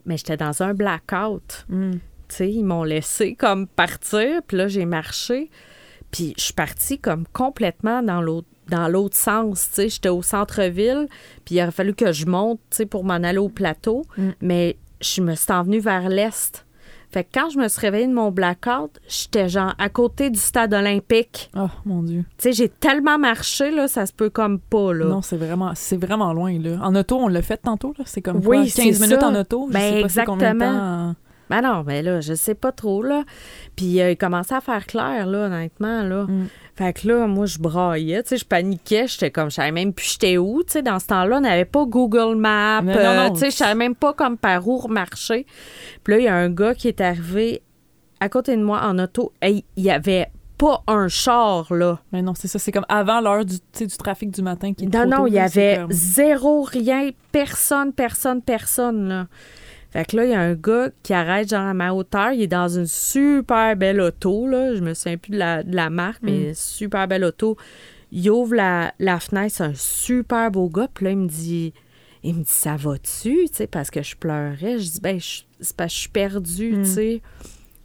Mais j'étais dans un blackout Mm. tu sais, ils m'ont laissé comme partir, puis là, j'ai marché. Puis je suis partie comme complètement dans l'autre dans l'autre sens, tu sais, j'étais au centre-ville, puis il aurait fallu que je monte, tu sais, pour m'en aller au plateau, Mm. mais je me suis envenue vers l'est. Fait que quand je me suis réveillée de mon blackout, j'étais genre à côté du stade olympique. Oh, mon Dieu. Tu sais, j'ai tellement marché, là, ça se peut comme pas, là. Non, c'est vraiment, c'est vraiment loin, là. En auto, on l'a fait tantôt, là. C'est comme Oui, quoi, c'est 15 minutes ça. en auto. Je Ben, sais pas c'est combien de exactement. temps en- Ben non, mais là, je sais pas trop, là. Puis euh, il commençait à faire clair, là, honnêtement, là. Mm. Fait que là, moi, je braillais, tu sais, je paniquais, j'étais comme, je savais même plus j'étais où, tu sais, dans ce temps-là, on n'avait pas Google Maps, euh, tu sais, je savais même pas comme par où marcher. Puis là, il y a un gars qui est arrivé à côté de moi en auto, et il y avait pas un char, là. Mais non, c'est ça. C'est comme avant l'heure du, du trafic du matin qui est Non, non, il y avait comme- zéro, rien, personne, personne, personne, là. Fait que là, il y a un gars qui arrête genre à ma hauteur. Il est dans une super belle auto, là. Je me souviens plus de la, de la marque, mais super belle auto. Il ouvre la, la fenêtre, c'est un super beau gars. Puis là, il me dit, il me dit, ça va-tu? Tu sais, parce que je pleurais. Je dis, ben, je- c'est parce que je suis perdue, Mm. tu sais.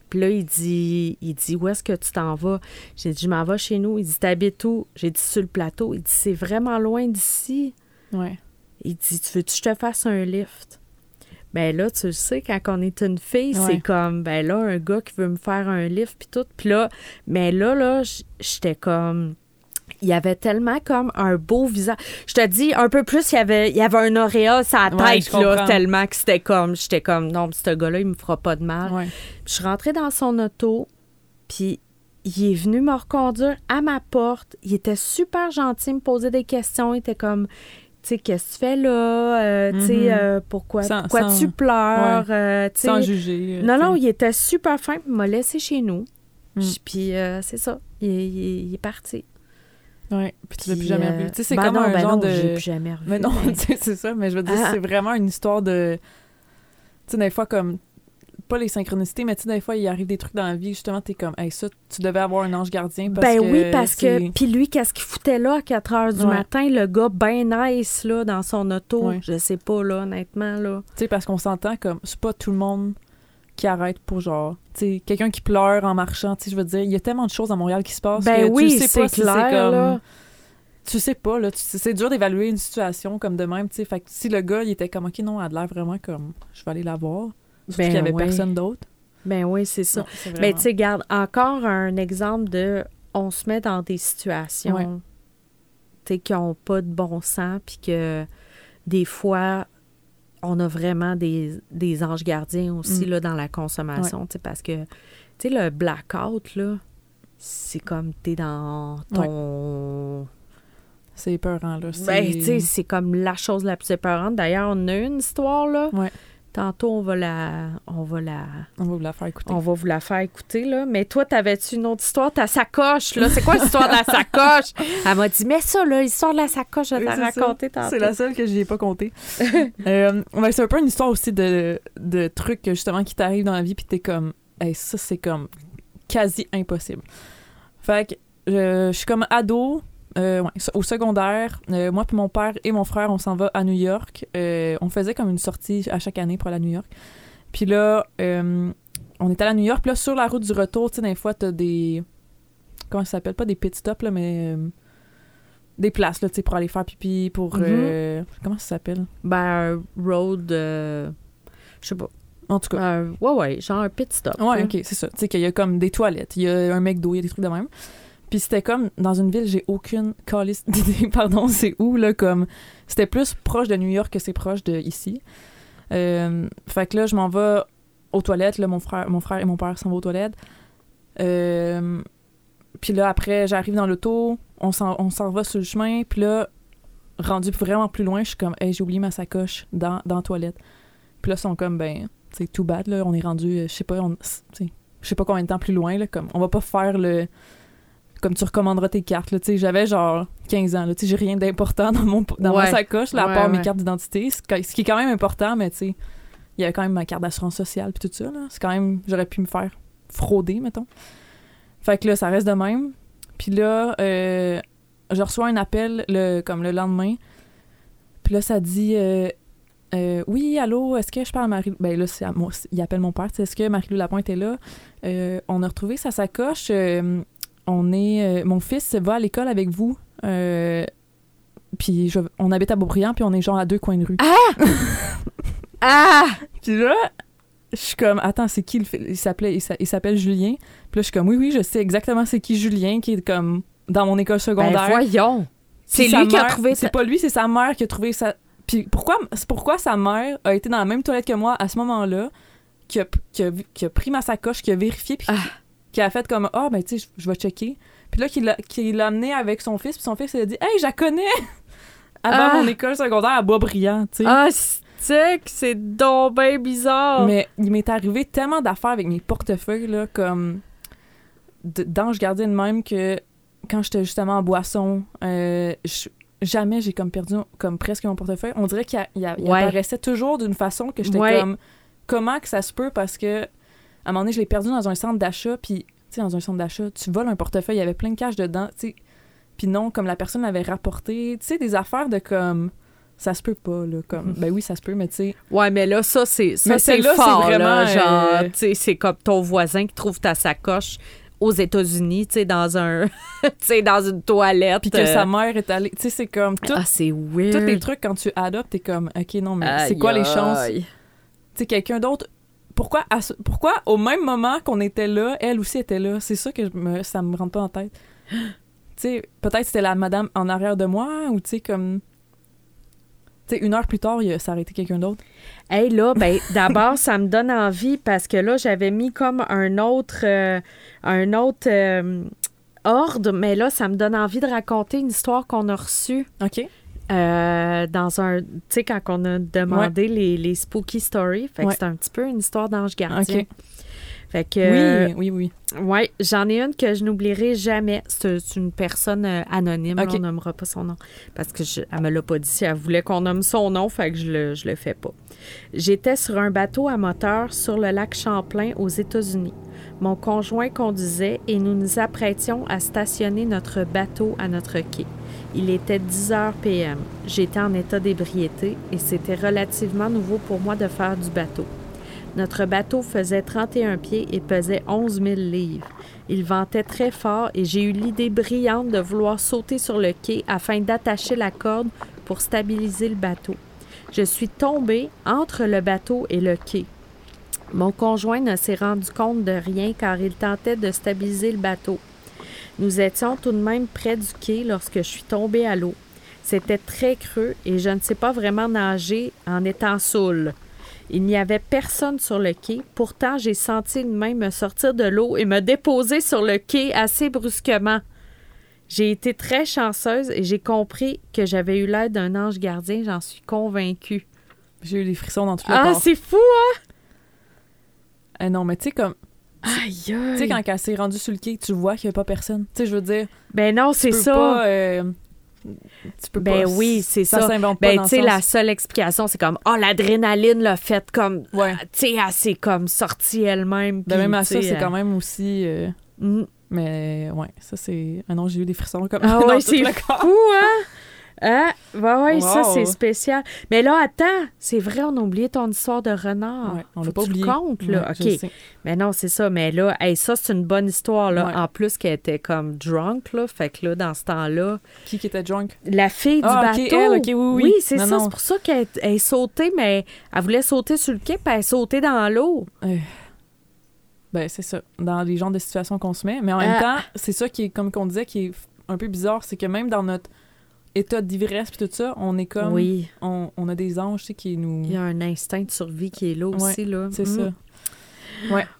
Puis là, il dit, il dit, où est-ce que tu t'en vas? J'ai dit, je m'en vais chez nous. Il dit, t'habites où? J'ai dit, sur le plateau. Il dit, c'est vraiment loin d'ici. Ouais. Il dit, tu veux-tu que je te fasse un lift? Ben là, tu le sais, quand on est une fille, Ouais. c'est comme, ben là, un gars qui veut me faire un lift, puis tout. Puis là, mais là, là, j'étais comme... Il y avait tellement comme un beau visage. Je te dis, un peu plus, il y avait, il y avait un la Ouais, tête, là, tellement que c'était comme... J'étais comme, non, ce gars-là, il me fera pas de mal. Ouais. Je suis rentrée dans son auto, puis il est venu me reconduire à ma porte. Il était super gentil, il me posait des questions. Il était comme, tu sais, qu'est-ce que tu fais là? Euh, Tu sais, Mhm. euh, pourquoi, Sans- pourquoi sans- tu pleures? Euh, Sans juger. euh, non, non, il était super fin. Il m'a laissé chez nous. Mm. Puis c'est ça, il, est- il est- il est parti. Ouais. Puis tu l'as plus jamais revu. Tu sais, c'est ben comme non, un ben genre non, de. plus jamais revu. Mais non, mais- tu sais, c'est ça. Mais je veux dire, Ah. c'est vraiment une histoire de. Tu sais, des fois, comme. Pas les synchronicités, mais tu sais, des fois, il arrive des trucs dans la vie, justement, t'es comme, hey, ça, tu devais avoir un ange gardien. Parce ben que oui, parce que. Puis lui, qu'est-ce qu'il foutait là à 4 heures du Ouais. matin? Le gars ben nice, là, dans son auto. Ouais. Je sais pas, là, honnêtement, là. Tu sais, parce qu'on s'entend comme, c'est pas tout le monde qui arrête pour genre, tu sais, quelqu'un qui pleure en marchant, tu sais, je veux dire, il y a tellement de choses à Montréal qui se passent Ben que oui, tu sais c'est pas si clair, c'est comme. là. Tu sais pas, là, tu- c'est dur d'évaluer une situation comme de même, tu sais. Fait que si le gars, il était comme, ok, non, elle a l'air vraiment comme, je vais aller la voir. Surtout Ben qu'il y avait ouais. personne d'autre. Ben oui, c'est ça. Non, Mais tu sais, garde, encore un exemple de on se met dans des situations Ouais. tu sais, qui n'ont pas de bon sens, puis que des fois, on a vraiment des, des anges gardiens aussi Mm. là, dans la consommation, tu sais, parce que tu sais, le blackout, là, c'est comme t'es dans ton... C'est épeurant, là. c'est- Ben, tu sais, c'est comme la chose la plus épeurante. D'ailleurs, on a une histoire, là. Ouais. Tantôt, on va la... On va la... On va vous la faire écouter. On va vous la faire écouter, là. Mais toi, t'avais-tu une autre histoire? Ta sacoche, là. C'est quoi l'histoire de la sacoche? Elle m'a dit, mais ça, là, l'histoire de la sacoche, je vais Oui, la raconter tantôt. C'est la seule que j'y ai pas compté. euh, ben, c'est un peu une histoire aussi de, de trucs justement qui t'arrivent dans la vie puis t'es comme hey, ça c'est comme quasi impossible. Fait que euh, je suis comme ado euh, ouais, au secondaire, euh, moi puis mon père et mon frère, on s'en va à New York. Euh, on faisait comme une sortie à chaque année pour aller à New York. Puis là, on est allé à New York. Puis là, sur la route du retour, tu sais, des fois, t'as des... Comment ça s'appelle? Pas des pit stops, là, mais... des places, là, tu sais, pour aller faire pipi, pour... Mhm. euh, comment ça s'appelle? Ben, un road... je sais pas. En tout cas. Ouais, ouais, genre un pit stop. Ouais, ok, c'est ça. Tu sais qu'il y a comme des toilettes, il y a un McDo, il y a des trucs de même. Puis c'était comme dans une ville, j'ai aucune calice d'idée, pardon, c'est où, là, comme. C'était plus proche de New York que c'est proche de ici. Euh, fait que là, je m'en vais aux toilettes, là, mon frère, mon frère et mon père s'en vont aux toilettes. Euh, puis là, après, j'arrive dans l'auto, on s'en va sur le chemin, puis là, rendu vraiment plus loin, je suis comme, hey, j'ai oublié ma sacoche dans, dans la toilette. Puis là, ils sont comme, ben, c'est tout bad, là, on est rendu, euh, je sais pas, on- je sais pas combien de temps plus loin, là, comme, on va pas faire le. Comme tu recommanderas tes cartes, là, tu sais, j'avais genre 15 ans, là, j'ai rien d'important dans, mon, dans Ouais. ma sacoche, là, à Ouais, part mes cartes d'identité, ce qui est quand même important, mais tu sais, il y avait quand même ma carte d'assurance sociale, puis tout ça, là, c'est quand même, j'aurais pu me faire frauder, mettons. Fait que là, ça reste de même. Puis là, euh, je reçois un appel le, comme le lendemain. Puis là, ça dit euh, euh, Oui, allô, est-ce que je parle à Marie Ben là, c'est à moi, il appelle mon père. Est-ce que Marie-Lou Lapointe est là? Euh, On a retrouvé sa sacoche. On est, euh, mon fils va à l'école avec vous. Euh, puis je- on habite à Beaubriand, puis on est genre à deux coins de rue. Ah! Puis là, je suis comme, attends, c'est qui le Il s'appelait, il s'appelle Julien. Puis là, je suis comme, oui, oui, je sais exactement c'est qui Julien, qui est comme dans mon école Ben secondaire. voyons! C'est lui qui a trouvé... C'est pas lui, c'est sa mère qui a trouvé sa. Puis pourquoi, sa mère a été dans la même toilette que moi à ce moment-là, qui a, qui a qui a pris ma sacoche, qui a vérifié, puis Ah. Qui a fait comme Ah, ben, tu sais, je- vais checker. Puis là, qui l'a amené avec son fils, puis son fils, il a dit Hey, je la connais Avant Ah. mon école secondaire à Boisbriand, tu sais. Ah, c'est que c'est donc bien bizarre. Mais il m'est arrivé tellement d'affaires avec mes portefeuilles, là, comme d'ange gardien de même que quand j'étais justement en boisson, euh, je- jamais j'ai comme perdu comme presque mon portefeuille. On dirait qu'il Ouais. apparaissait toujours d'une façon que j'étais Ouais. comme comment que ça se peut parce que à un moment donné je l'ai perdu dans un centre d'achat puis tu sais dans un centre d'achat tu voles un portefeuille il y avait plein de cash dedans tu sais puis non comme la personne l'avait rapporté tu sais des affaires de comme ça se peut pas là comme ben oui ça se peut mais tu sais Ouais, mais là, ça, c'est ça, Mais c'est fort, vraiment, là, genre, euh, tu sais, c'est comme ton voisin qui trouve ta sacoche aux États-Unis, tu sais, dans un... tu sais, dans une toilette. puis que euh, sa mère est allée tu sais c'est comme tout, Ah, c'est weird. tous les trucs quand tu adoptes t'es comme ok non mais c'est quoi les chances? Tu sais, quelqu'un d'autre. Pourquoi, à ce- pourquoi au même moment qu'on était là, elle aussi était là? C'est ça que je me, ça me rentre pas en tête. tu sais, peut-être c'était la madame en arrière de moi, ou tu sais, comme. Tu sais, une heure plus tard, il a- été quelqu'un d'autre. Hey, là, ben, d'abord, ça me donne envie parce que là, j'avais mis comme un autre, euh, un autre euh, ordre, mais là, ça me donne envie de raconter une histoire qu'on a reçue OK. Euh, dans un. Tu sais, quand on a demandé les, les spooky stories. Fait Ouais. c'est un petit peu une histoire d'ange gardien. OK. Fait que. euh, oui, oui, oui. Ouais, j'en ai une que je n'oublierai jamais. C'est une personne euh, anonyme, là, Ok. on nommera pas son nom. Parce que je, elle me l'a pas dit si elle voulait qu'on nomme son nom, fait que je le, je le fais pas. J'étais sur un bateau à moteur sur le lac Champlain aux États-Unis. Mon conjoint conduisait et nous nous apprêtions à stationner notre bateau à notre quai. Il était 10 heures PM. J'étais en état d'ébriété et c'était relativement nouveau pour moi de faire du bateau. Notre bateau faisait 31 pieds et pesait 11 000 livres. Il ventait très fort et j'ai eu l'idée brillante de vouloir sauter sur le quai afin d'attacher la corde pour stabiliser le bateau. Je suis tombée entre le bateau et le quai. Mon conjoint ne s'est rendu compte de rien car il tentait de stabiliser le bateau. Nous étions tout de même près du quai lorsque je suis tombée à l'eau. C'était très creux et je ne sais pas vraiment nager en étant saoule. Il n'y avait personne sur le quai. Pourtant, j'ai senti une main me sortir de l'eau et me déposer sur le quai assez brusquement. J'ai été très chanceuse et j'ai compris que j'avais eu l'aide d'un ange gardien, j'en suis convaincue. J'ai eu des frissons dans tout le Ah, corps. c'est fou! Eh non, mais tu sais, comme. Aïe, Tu sais, quand elle s'est rendue sur le quai, tu vois qu'il n'y a pas personne. Tu sais, je veux dire. Ben non, c'est ça. Pas, euh, tu peux Ben pas. oui, c'est ça. s'invente Ben, tu sais, la seule explication, c'est comme, oh, l'adrénaline l'a fait comme, Ouais. tu sais, elle s'est comme sortie elle-même. Ben, puis, même à ça, c'est euh, quand même aussi. euh, mm. Mais ouais, ça c'est. Ah non, j'ai eu des frissons comme Ah ouais, c'est fou, hein? Hein? Ben ouais, ça, c'est spécial. Mais là, attends, c'est vrai, on a oublié ton histoire de renard. Ouais, on l'a pas oublié. comptes, là. Ouais, OK. Mais non, c'est ça. Mais là, hey, ça, c'est une bonne histoire, là. Ouais. En plus qu'elle était comme drunk, là. Fait que là, dans ce temps-là, Qui qui était drunk? la fille Ah, du ok, bateau. elle, ok, oui, oui. c'est ça. C'est pour ça qu'elle elle est sautée, mais elle voulait sauter sur le quai, puis elle est sautée dans l'eau. Ben, c'est ça. Dans les genres de situations qu'on se met. Mais en même Ah. temps, c'est ça qui est, comme qu'on disait, qui est un peu bizarre, c'est que même dans notre état d'ivresse puis tout ça, on est comme. Oui. On, on a des anges, tu sais, qui nous. Il y a un instinct de survie qui est là Ouais, aussi, là. C'est ça.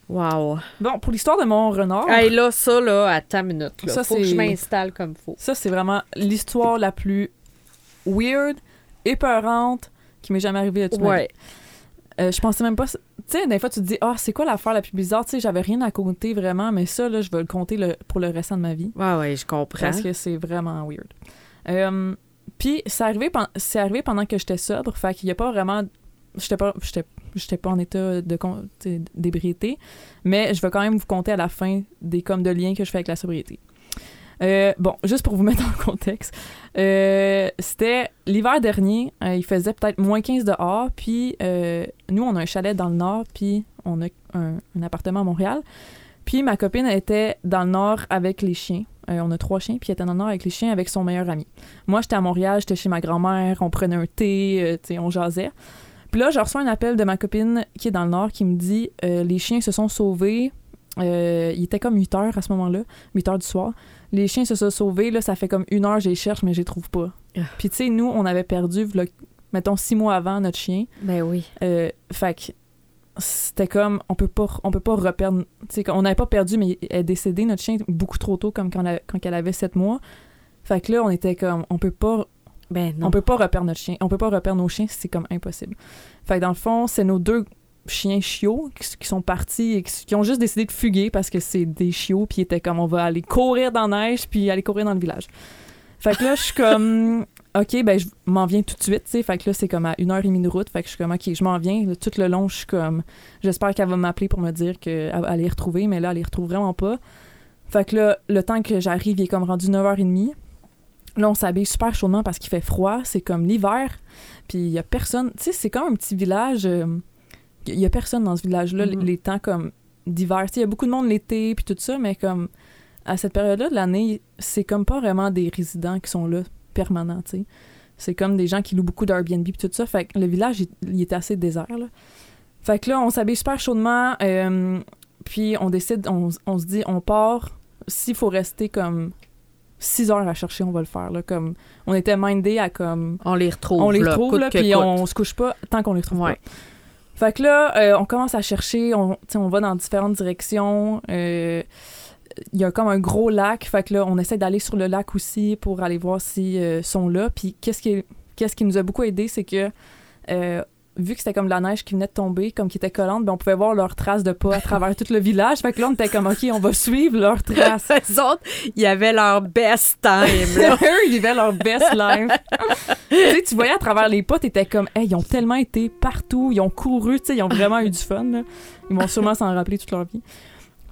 Wow. Bon, pour l'histoire de mon renard, Hey, là, ça, là, attends une minute. Là. Ça, Faut que je m'installe comme faut. ça, c'est vraiment l'histoire la plus weird, épeurante qui m'est jamais arrivée ma vie. Ouais. Euh, je pensais même pas. Tu sais, des fois, tu te dis, ah, c'est quoi l'affaire la plus bizarre? Tu sais, j'avais rien à compter vraiment, mais ça, là, je vais le compter le- pour le restant de ma vie. Ouais, ouais, je comprends. Parce que c'est vraiment weird. Euh, Puis, c'est arrivé, pendant que j'étais sobre, fait qu'il y a pas vraiment. J'étais pas, j'étais, pas en état de d'ébriété, mais je vais quand même vous compter à la fin des comme de liens que je fais avec la sobriété. Euh, bon, juste pour vous mettre le contexte, euh, c'était l'hiver dernier, il faisait peut-être moins 15 dehors, puis nous, on a un chalet dans le nord, puis on a un, appartement à Montréal. Puis ma copine était dans le nord avec les chiens. Euh, on a trois chiens, puis elle était dans le nord avec les chiens avec son meilleur ami. Moi, j'étais à Montréal, j'étais chez ma grand-mère, on prenait un thé, euh, on jasait. Puis là, je reçois un appel de ma copine qui est dans le nord qui me dit euh, les chiens se sont sauvés. Il était comme 8 heures à ce moment-là, 8 heures du soir. Les chiens se sont sauvés, là, ça fait comme une heure, je les cherche, mais je les trouve pas. Ah. Puis tu sais, nous, on avait perdu, mettons, six mois avant notre chien. Ben oui. Fait que c'était comme on peut pas on peut pas reperdre tu sais on n'avait pas perdu mais elle est décédée notre chien beaucoup trop tôt comme quand, elle- quand elle avait sept mois. Fait que là on était comme on peut pas Ben non. on peut pas reperdre notre chien on peut pas reperdre nos chiens c'est comme impossible. Fait que dans le fond c'est nos deux chiens chiots qui, qui sont partis et qui, qui ont juste décidé de fuguer parce que c'est des chiots puis ils étaient comme on va aller courir dans la neige puis aller courir dans le village. Fait que là je suis comme ok ben je m'en viens tout de suite tu sais fait que là c'est comme à une heure et demie de route fait que je suis comme ok je m'en viens Là, tout le long je suis comme j'espère qu'elle va m'appeler pour me dire qu'elle allait les retrouver mais là elle les retrouve vraiment pas fait que là le temps que j'arrive il est comme rendu 9h30 Là, on s'habille super chaudement parce qu'il fait froid. C'est comme l'hiver. Puis il y a personne. Tu sais, c'est comme un petit village. euh, Il y a personne dans ce village-là, Mhm. les, les temps comme d'hiver. Tu sais, il y a beaucoup de monde l'été, puis tout ça, mais comme à cette période-là de l'année, c'est comme pas vraiment des résidents qui sont là tu sais. C'est comme des gens qui louent beaucoup d'Airbnb, puis tout ça. Fait que le village, il, était assez désert, là. Fait que là, on s'habille super chaudement, euh, puis on décide, on, on se dit, on part. S'il faut rester comme 6 heures à chercher, on va le faire. Là, comme, on était mindé à comme On les retrouve. on les retrouve là, puis on se couche pas tant qu'on les retrouve Ouais. pas. Fait que là, euh, on commence à chercher, on va dans différentes directions. euh, Il y a comme un gros lac, fait que là, on essaie d'aller sur le lac aussi pour aller voir s'ils sont là. Puis qu'est-ce qui, qu'est-ce qui nous a beaucoup aidé, c'est que euh, vu que c'était comme de la neige qui venait de tomber, comme qui était collante, ben on pouvait voir leurs traces de pas à travers tout le village. Fait que là, on était comme, OK, on va suivre leurs traces. Les autres, ils avaient leur best time. Là. Eux, ils vivaient leur best life. tu sais, tu voyais à travers les pas, t'étais comme, hey, ils ont tellement été partout, ils ont couru, tu sais, ils ont vraiment eu du fun. là. Ils vont sûrement s'en rappeler toute leur vie.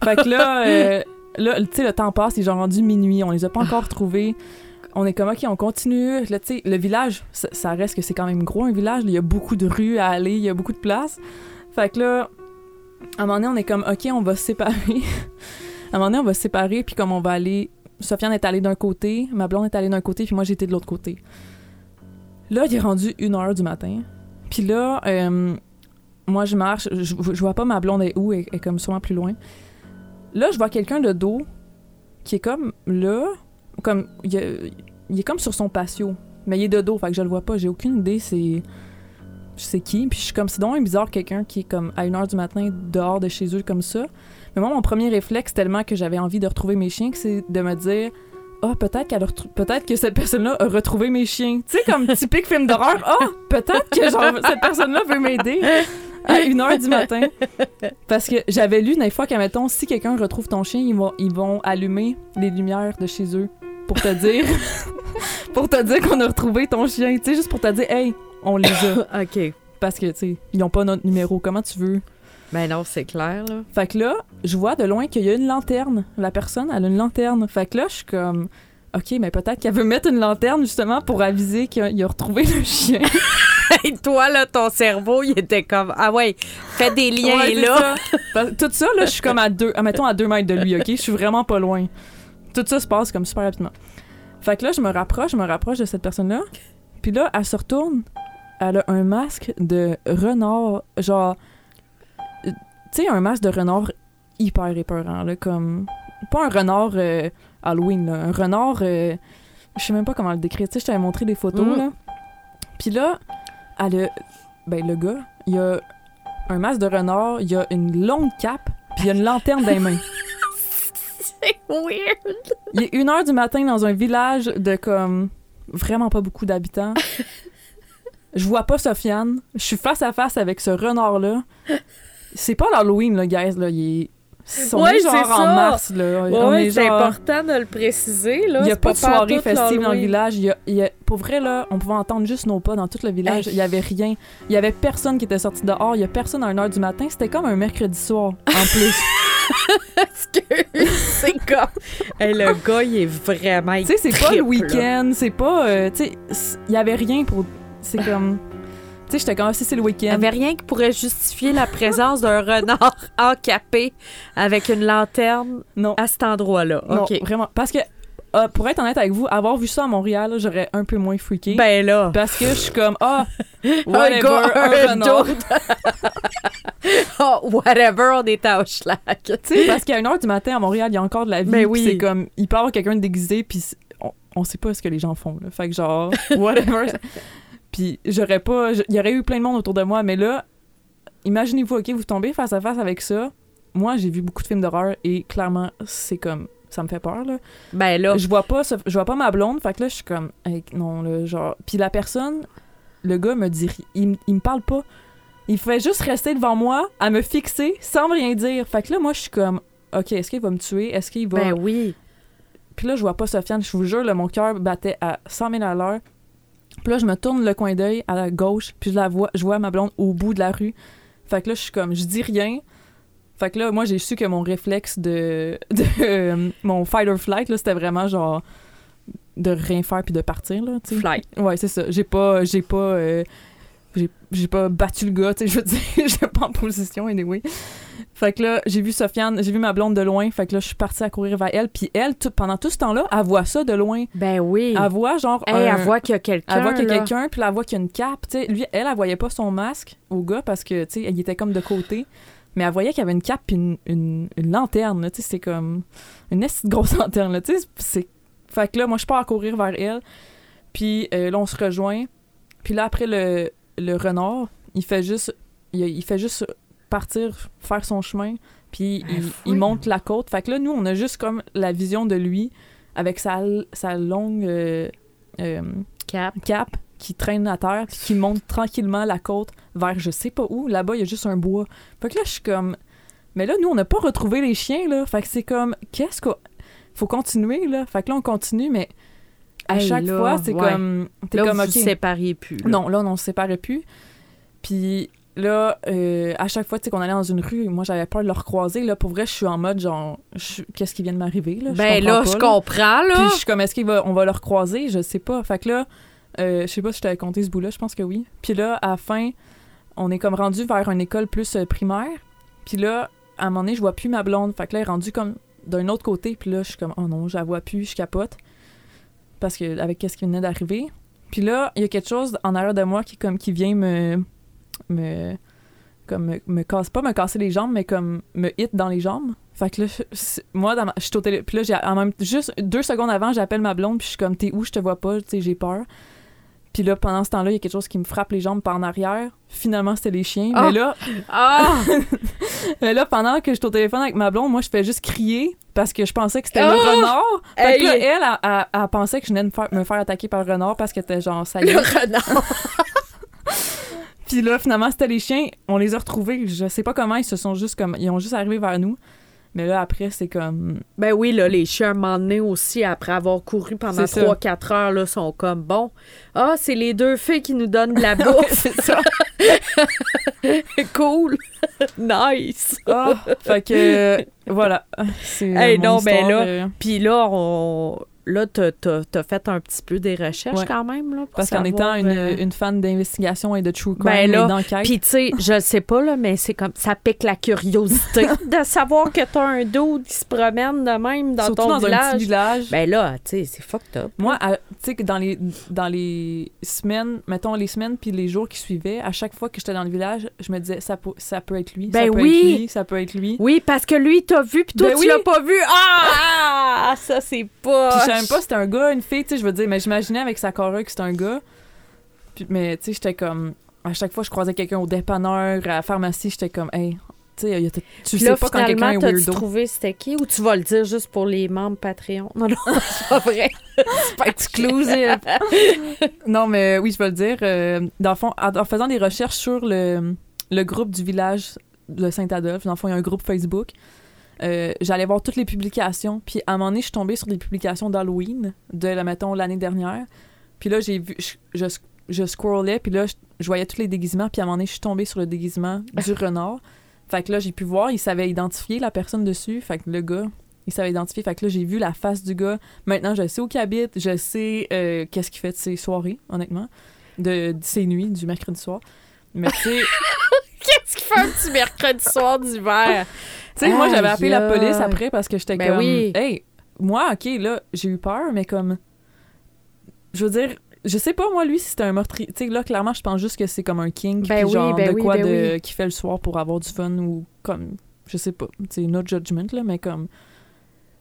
Fait que là, euh, là tu sais, le temps passe, ils sont rendus minuit, on les a pas encore retrouvés. On est comme, OK, on continue. Là, tu sais, le village, ça, ça reste que c'est quand même gros, un village. Il y a beaucoup de rues à aller, il y a beaucoup de place. Fait que là, à un moment donné, on est comme, OK, on va se séparer. à un moment donné, on va se séparer, puis comme on va aller Sofiane est allée d'un côté, ma blonde est allée d'un côté, puis moi j'étais de l'autre côté. Là, il est rendu une heure du matin. Puis là, euh, moi je marche, je, je vois pas ma blonde est où, elle elle est comme sûrement plus loin. Là, je vois quelqu'un de dos qui est comme là, comme il, est comme sur son patio, mais il est de dos, fait que je le vois pas, j'ai aucune idée c'est c'est qui, puis je suis comme c'est donc bizarre quelqu'un qui est comme à une heure du matin dehors de chez eux comme ça. Mais moi, mon premier réflexe, tellement que j'avais envie de retrouver mes chiens, c'est de me dire Ah, peut-être qu'elle a retrou- peut-être que cette personne-là a retrouvé mes chiens. Tu sais, comme typique film d'horreur. Ah, peut-être que cette personne-là veut m'aider à 1h du matin. Parce que j'avais lu des fois qu'à mettons, si quelqu'un retrouve ton chien, ils vont, ils vont allumer les lumières de chez eux pour te dire pour te dire qu'on a retrouvé ton chien. Tu sais, juste pour te dire Hey, on les a. OK. Parce que, tu sais, ils ont pas notre numéro. Comment tu veux? Ben non, c'est clair, là. Fait que là, je vois de loin qu'il y a une lanterne. La personne, elle a une lanterne. Fait que là, je suis comme, OK, mais peut-être qu'elle veut mettre une lanterne justement pour aviser qu'il a, il a retrouvé le chien. Et toi, là, ton cerveau, il était comme Ah ouais, fais des liens Ouais, là. ça. Tout ça, là, je suis comme à deux, mettons à deux mètres de lui, OK? Je suis vraiment pas loin. Tout ça se passe comme super rapidement. Fait que là, je me rapproche, je me rapproche de cette personne-là. Puis là, elle se retourne. Elle a un masque de renard, genre... euh, Tu sais, un masque de renard hyper épeurant, là, comme... Pas un renard euh, Halloween, là. Un renard... euh, je sais même pas comment le décrire. Tu sais, je t'avais montré des photos, Mhm. là. Puis là, elle a... Ben, le gars, il a un masque de renard, il a une longue cape, puis il a une lanterne dans les mains. C'est weird. Il est une heure du matin dans un village de comme vraiment pas beaucoup d'habitants. Je vois pas Sofiane. Je suis face à face avec ce renard-là. C'est pas l'Halloween, là, guys. Là. Il est... On Ouais, est genre en mars, là. Ouais, c'est genre- important de le préciser, là. Il y a pas de soirée festive dans le village. Il y a, il y a- pour vrai, là, on pouvait entendre juste nos pas dans tout le village. Hey. Il y avait rien. Il y avait personne qui était sorti dehors. Il y a personne à 1h du matin. C'était comme un mercredi soir, en plus. C'est comme. Hey, le gars, il est vraiment. Tu sais, c'est pas le week-end, c'est pas. euh, tu sais, il y avait rien pour. C'est comme. Tu sais, j'étais comme, ah, si c'est le Il n'y week-end. avait rien qui pourrait justifier la présence d'un renard encapé avec une lanterne Non. à cet endroit-là. Non, OK. vraiment. Parce que, euh, pour être honnête avec vous, avoir vu ça à Montréal, j'aurais un peu moins freaké. Ben là. parce que je suis comme, ah, un whatever, un renard. oh, whatever, on est à Hochelag. Tu sais, parce qu'à 1h du matin à Montréal, il y a encore de la vie. Ben oui. C'est comme, il peut y avoir quelqu'un de déguisé, puis on, on sait pas ce que les gens font, là. Fait que genre, whatever. Puis j'aurais pas. Il y aurait eu plein de monde autour de moi, mais là, imaginez-vous, OK, vous tombez face à face avec ça. Moi, j'ai vu beaucoup de films d'horreur et clairement, c'est comme ça me fait peur là. Ben là, Je vois pas ce- je vois pas ma blonde, fait que là je suis comme hey, non là, genre puis la personne le gars me dit il me parle pas. Il fait juste rester devant moi à me fixer sans rien dire. Fait que là moi je suis comme OK, est-ce qu'il va me tuer? Est-ce qu'il va ben oui. Puis là je vois pas Sofiane, je vous jure là, mon cœur battait à 100 000 à l'heure. Puis là je me tourne le coin d'œil à la gauche, puis je la vois, je vois ma blonde au bout de la rue. Fait que là je suis comme je dis rien. Fait que là, moi, j'ai su que mon réflexe de, de euh, mon fight or flight, là, c'était vraiment genre de rien faire puis de partir, là, tu sais. Flight. Ouais, c'est ça. J'ai pas, j'ai pas, euh, j'ai, j'ai pas battu le gars, tu sais, je veux dire, j'étais pas en position, anyway. Fait que là, j'ai vu Sofiane, j'ai vu ma blonde de loin, fait que là, je suis partie à courir vers elle, puis elle, tout- pendant tout ce temps-là, elle voit ça de loin. Ben oui. Elle voit genre Hey, un- elle voit qu'il y a quelqu'un. elle voit qu'il y a quelqu'un, puis elle voit qu'il y a une cape. Tu sais, lui, elle, elle voyait pas son masque au gars parce que, tu sais, il était comme de côté. Mais elle voyait qu'il y avait une cape puis une, une, une lanterne, là, tu sais, c'est comme une grosse lanterne, là, tu sais. c'est- Fait que là, moi, je pars à courir vers elle. Puis euh, là, on se rejoint. Puis là, après, le, le renard, il fait juste... Il, il fait juste partir, faire son chemin. Puis Ben, il, monte la côte. Fait que là, nous, on a juste comme la vision de lui avec sa, sa longue... euh, euh, Cap. cap qui traîne à terre puis qui monte tranquillement la côte vers je sais pas où. Là-bas, il y a juste un bois. Fait que là, je suis comme... Mais là, nous, on n'a pas retrouvé les chiens, là. Fait que c'est comme... Qu'est-ce qu'on... Faut continuer, là. Fait que là, on continue, mais à Hey, chaque là, fois, c'est ouais. comme... T'es Là, comme, vous OK. vous sépariez plus. là. Non, là, on se séparait plus. Puis là, euh, à chaque fois, tu sais, qu'on allait dans une rue, moi, j'avais peur de le recroiser. Là, pour vrai, je suis en mode, genre... je- Qu'est-ce qui vient de m'arriver, là? Ben là, pas, je comprends, là. puis je suis comme, est-ce qu'on va, on va le recroiser? Je sais pas. Fait que là, euh, je sais pas si je t'avais compté ce bout-là, je pense que oui. Puis là, à la fin, on est comme rendu vers une école plus euh, primaire. Puis là, à un moment donné, je vois plus ma blonde. Fait que là, elle est rendue comme d'un autre côté. Puis là, je suis comme, oh non, je la vois plus, je capote. Parce que, avec qu'est-ce qui venait d'arriver. Puis là, il y a quelque chose en arrière de moi qui, comme, qui vient me. me comme me, me casse pas me casser les jambes mais comme me hit dans les jambes fait que là moi je suis au télé puis là j'ai en même juste deux secondes avant j'appelle ma blonde puis je suis comme t'es où? Je te vois pas tu sais j'ai peur puis là pendant ce temps-là il y a quelque chose qui me frappe les jambes par en arrière finalement c'était les chiens Ah! mais là Ah! mais là pendant que j'étais au téléphone avec ma blonde moi je fais juste crier parce que je pensais que c'était Ah! le renard fait que là elle elle, elle- elle pensait que je venais de me faire, me faire attaquer par le renard parce que c'était genre ça y Le est renard. Puis là, finalement, c'était les chiens. On les a retrouvés. Je sais pas comment, ils se sont juste comme. Ils ont juste arrivé vers nous. Mais là, après, c'est comme. Ben oui, là, les chiens, un moment donné aussi, après avoir couru pendant C'est ça. 3-4 heures, là, sont comme, bon, ah, c'est les deux filles qui nous donnent de la bouffe. c'est ça. cool. nice. Ah, fait que. euh, voilà. C'est. Hey, non, ben histoire, là, Puis là, on... là t'as, t'as- t'as fait un petit peu des recherches Ouais. quand même, là, pour parce qu'en étant une, euh, une fan d'investigation et de true crime Ben là, et d'enquête. Puis tu sais, je le sais pas, là, mais c'est comme, ça pique la curiosité de savoir que t'as un dude qui se promène de même dans surtout ton dans un village. petit village. Ben là, tu sais, c'est fucked up. Moi, tu sais que dans les, dans les semaines, mettons les semaines puis les jours qui suivaient, à chaque fois que j'étais dans le village, je me disais, ça, peut- ça peut être lui, Ben ça peut oui. être lui, ça peut être lui. Oui, parce que lui, t'as vu, puis toi, Ben tu oui. l'as pas vu. Ah! Ça, c'est pas... même pas si c'était un gars, une fille, tu sais, je veux dire, mais j'imaginais avec sa carrure que c'était un gars. Puis, mais tu sais, j'étais comme. À chaque fois, je croisais quelqu'un au dépanneur, à la pharmacie, j'étais comme, hey, tu sais, y a- tu sais pas quand quelqu'un est weirdo. trouvé c'était qui? Ou tu vas le dire juste pour les membres Patreon? Non, non, c'est pas vrai. c'est pas Exclusive. non, mais oui, je vais le dire. euh, dans le fond, en, en faisant des recherches sur le, le groupe du village de Saint-Adolphe, dans le fond, il y a un groupe Facebook. Euh, J'allais voir toutes les publications, puis à un moment donné, je suis tombée sur des publications d'Halloween de, la, mettons, l'année dernière. Puis là, j'ai vu, je, je, je scrollais, puis là, je, je voyais tous les déguisements, puis à un moment donné, je suis tombée sur le déguisement du renard. Fait que là, j'ai pu voir, il savait identifier la personne dessus. Fait que le gars, il savait identifier. Fait que là, j'ai vu la face du gars. Maintenant, je sais où il habite, je sais euh, qu'est-ce qu'il fait de ses soirées, honnêtement, de, de ses nuits, du mercredi soir. Mais tu sais, fait un petit mercredi soir d'hiver? tu sais, moi, j'avais appelé la police après parce que j'étais Ben comme, oui. hey, moi, ok, là, j'ai eu peur, mais comme, je veux dire, je sais pas, moi, lui, si c'était un meurtrier. Tu sais, là, clairement, je pense juste que c'est comme un king, Ben oui, genre ben de oui, quoi ben de, oui. qui fait le soir pour avoir du fun ou comme, je sais pas, c'est notre judgment, là, mais comme,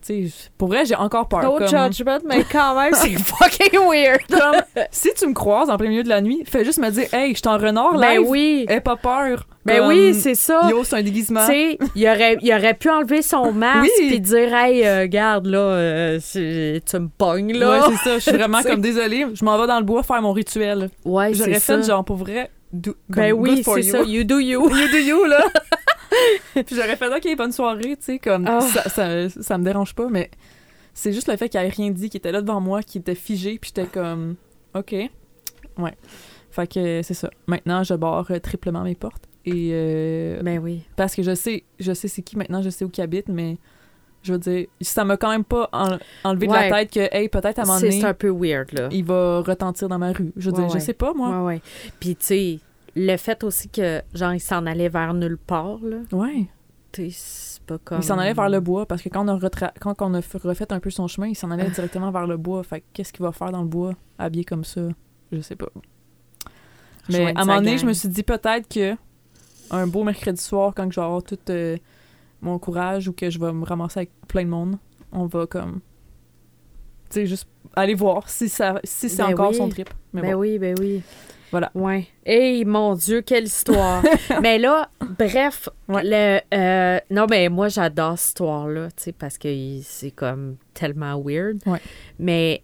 Tu pour vrai, j'ai encore peur. No comme, judgment, mais quand même, c'est fucking weird. comme, si tu me croises en plein milieu de la nuit, fais juste me dire, hey, je suis en renard Ben oui. Aie pas peur. Ben Comme, oui, c'est ça. Yo, c'est un Tu déguisement. sais, il aurait, il aurait pu enlever son masque Oui. puis dire Hey, euh, regarde, là, euh, tu me pognes, Ouais, là. c'est ça. Je suis vraiment comme désolée. Je m'en vais dans le bois faire mon rituel. Ouais, J'aurais c'est fait ça. genre pour vrai. Do- comme, Ben oui, c'est you. ça. You do you. You do you, là. Puis j'aurais fait, OK, bonne soirée, tu sais, comme Ah. ça, ça, ça me dérange pas, mais c'est juste le fait qu'il avait rien dit, qu'il était là devant moi, qu'il était figé, puis j'étais comme, OK. Ouais. Fait que c'est ça. Maintenant, je barre euh, triplement mes portes. Et euh, Ben oui. parce que je sais, je sais c'est qui maintenant, je sais où il habite, mais je veux dire, ça m'a quand même pas en- enlevé de la tête que, hey, peut-être à un moment donné, c'est un peu weird, là. il va retentir dans ma rue. Je veux Ouais, dire, je sais pas, moi. Ouais, ouais. Puis, tu sais, le fait aussi que, genre, il s'en allait vers nulle part, là. Ouais. Tu sais, c'est pas comme. Il s'en allait vers le bois parce que quand on a, retra- quand on a refait un peu son chemin, il s'en Ah. allait directement vers le bois. Fait que qu'est-ce qu'il va faire dans le bois, habillé comme ça? Je sais pas. Mais à un moment donné, je me suis dit peut-être que un beau mercredi soir, quand je vais avoir tout euh, mon courage ou que je vais me ramasser avec plein de monde, on va comme. Tu sais, juste aller voir si, ça, si c'est Ben encore oui. son trip. Mais Ben bon. oui, ben oui. Voilà. Ouais. Hey, mon Dieu, quelle histoire. mais là, bref, Ouais. le, euh, non, mais moi, j'adore cette histoire-là, tu sais, parce que c'est comme tellement weird. Ouais. Mais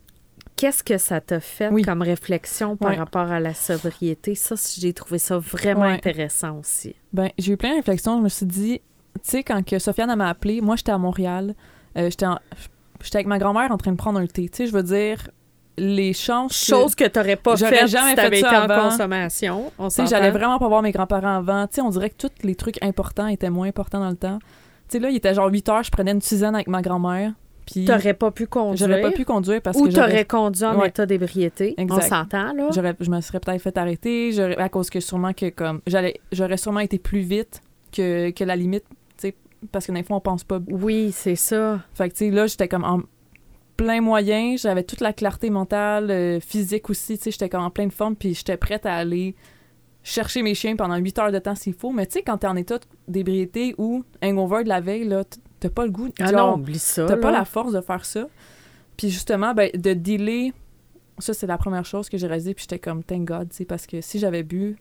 qu'est-ce que ça t'a fait Oui. comme réflexion par Ouais. rapport à la sobriété? Ça, j'ai trouvé ça vraiment intéressant aussi. Ben, j'ai eu plein de réflexions. Je me suis dit, tu sais, quand que Sofiane m'a appelé, moi, j'étais à Montréal. euh, j'étais en- avec ma grand-mère en train de prendre un thé. Tu sais, je veux dire, les chances. que- Chose que t'aurais pas J'aurais faite jamais si t'avais fait été ça en avant. consommation. On Tu sais, s'entend? j'allais vraiment pas voir mes grands-parents avant. Tu sais, on dirait que tous les trucs importants étaient moins importants dans le temps. Tu sais, là, il était genre 8 heures, je prenais une tisane avec ma grand-mère. Puis T'aurais pas pu conduire. j'aurais pas pu conduire parce Ou que t'aurais conduit en Ouais. état d'ébriété. On s'entend, là? j'aurais- je me serais peut-être fait arrêter. À cause que sûrement que comme. J'aurais sûrement été plus vite que, que la limite. Parce que des fois, on pense pas Oui, c'est ça. Fait que, tu sais, là, j'étais comme en plein moyen, j'avais toute la clarté mentale, euh, physique aussi, tu sais, j'étais comme en pleine forme, puis j'étais prête à aller chercher mes chiens pendant 8 heures de temps s'il faut. Mais tu sais, quand t'es en état d'ébriété ou hangover de la veille, là, t'as pas le goût, Ah genre, non, oublie ça. t'as pas la force de faire ça. Puis justement, ben, de dealer, ça, c'est la première chose que j'ai réalisé, puis j'étais comme, thank God, tu sais, parce que si j'avais bu,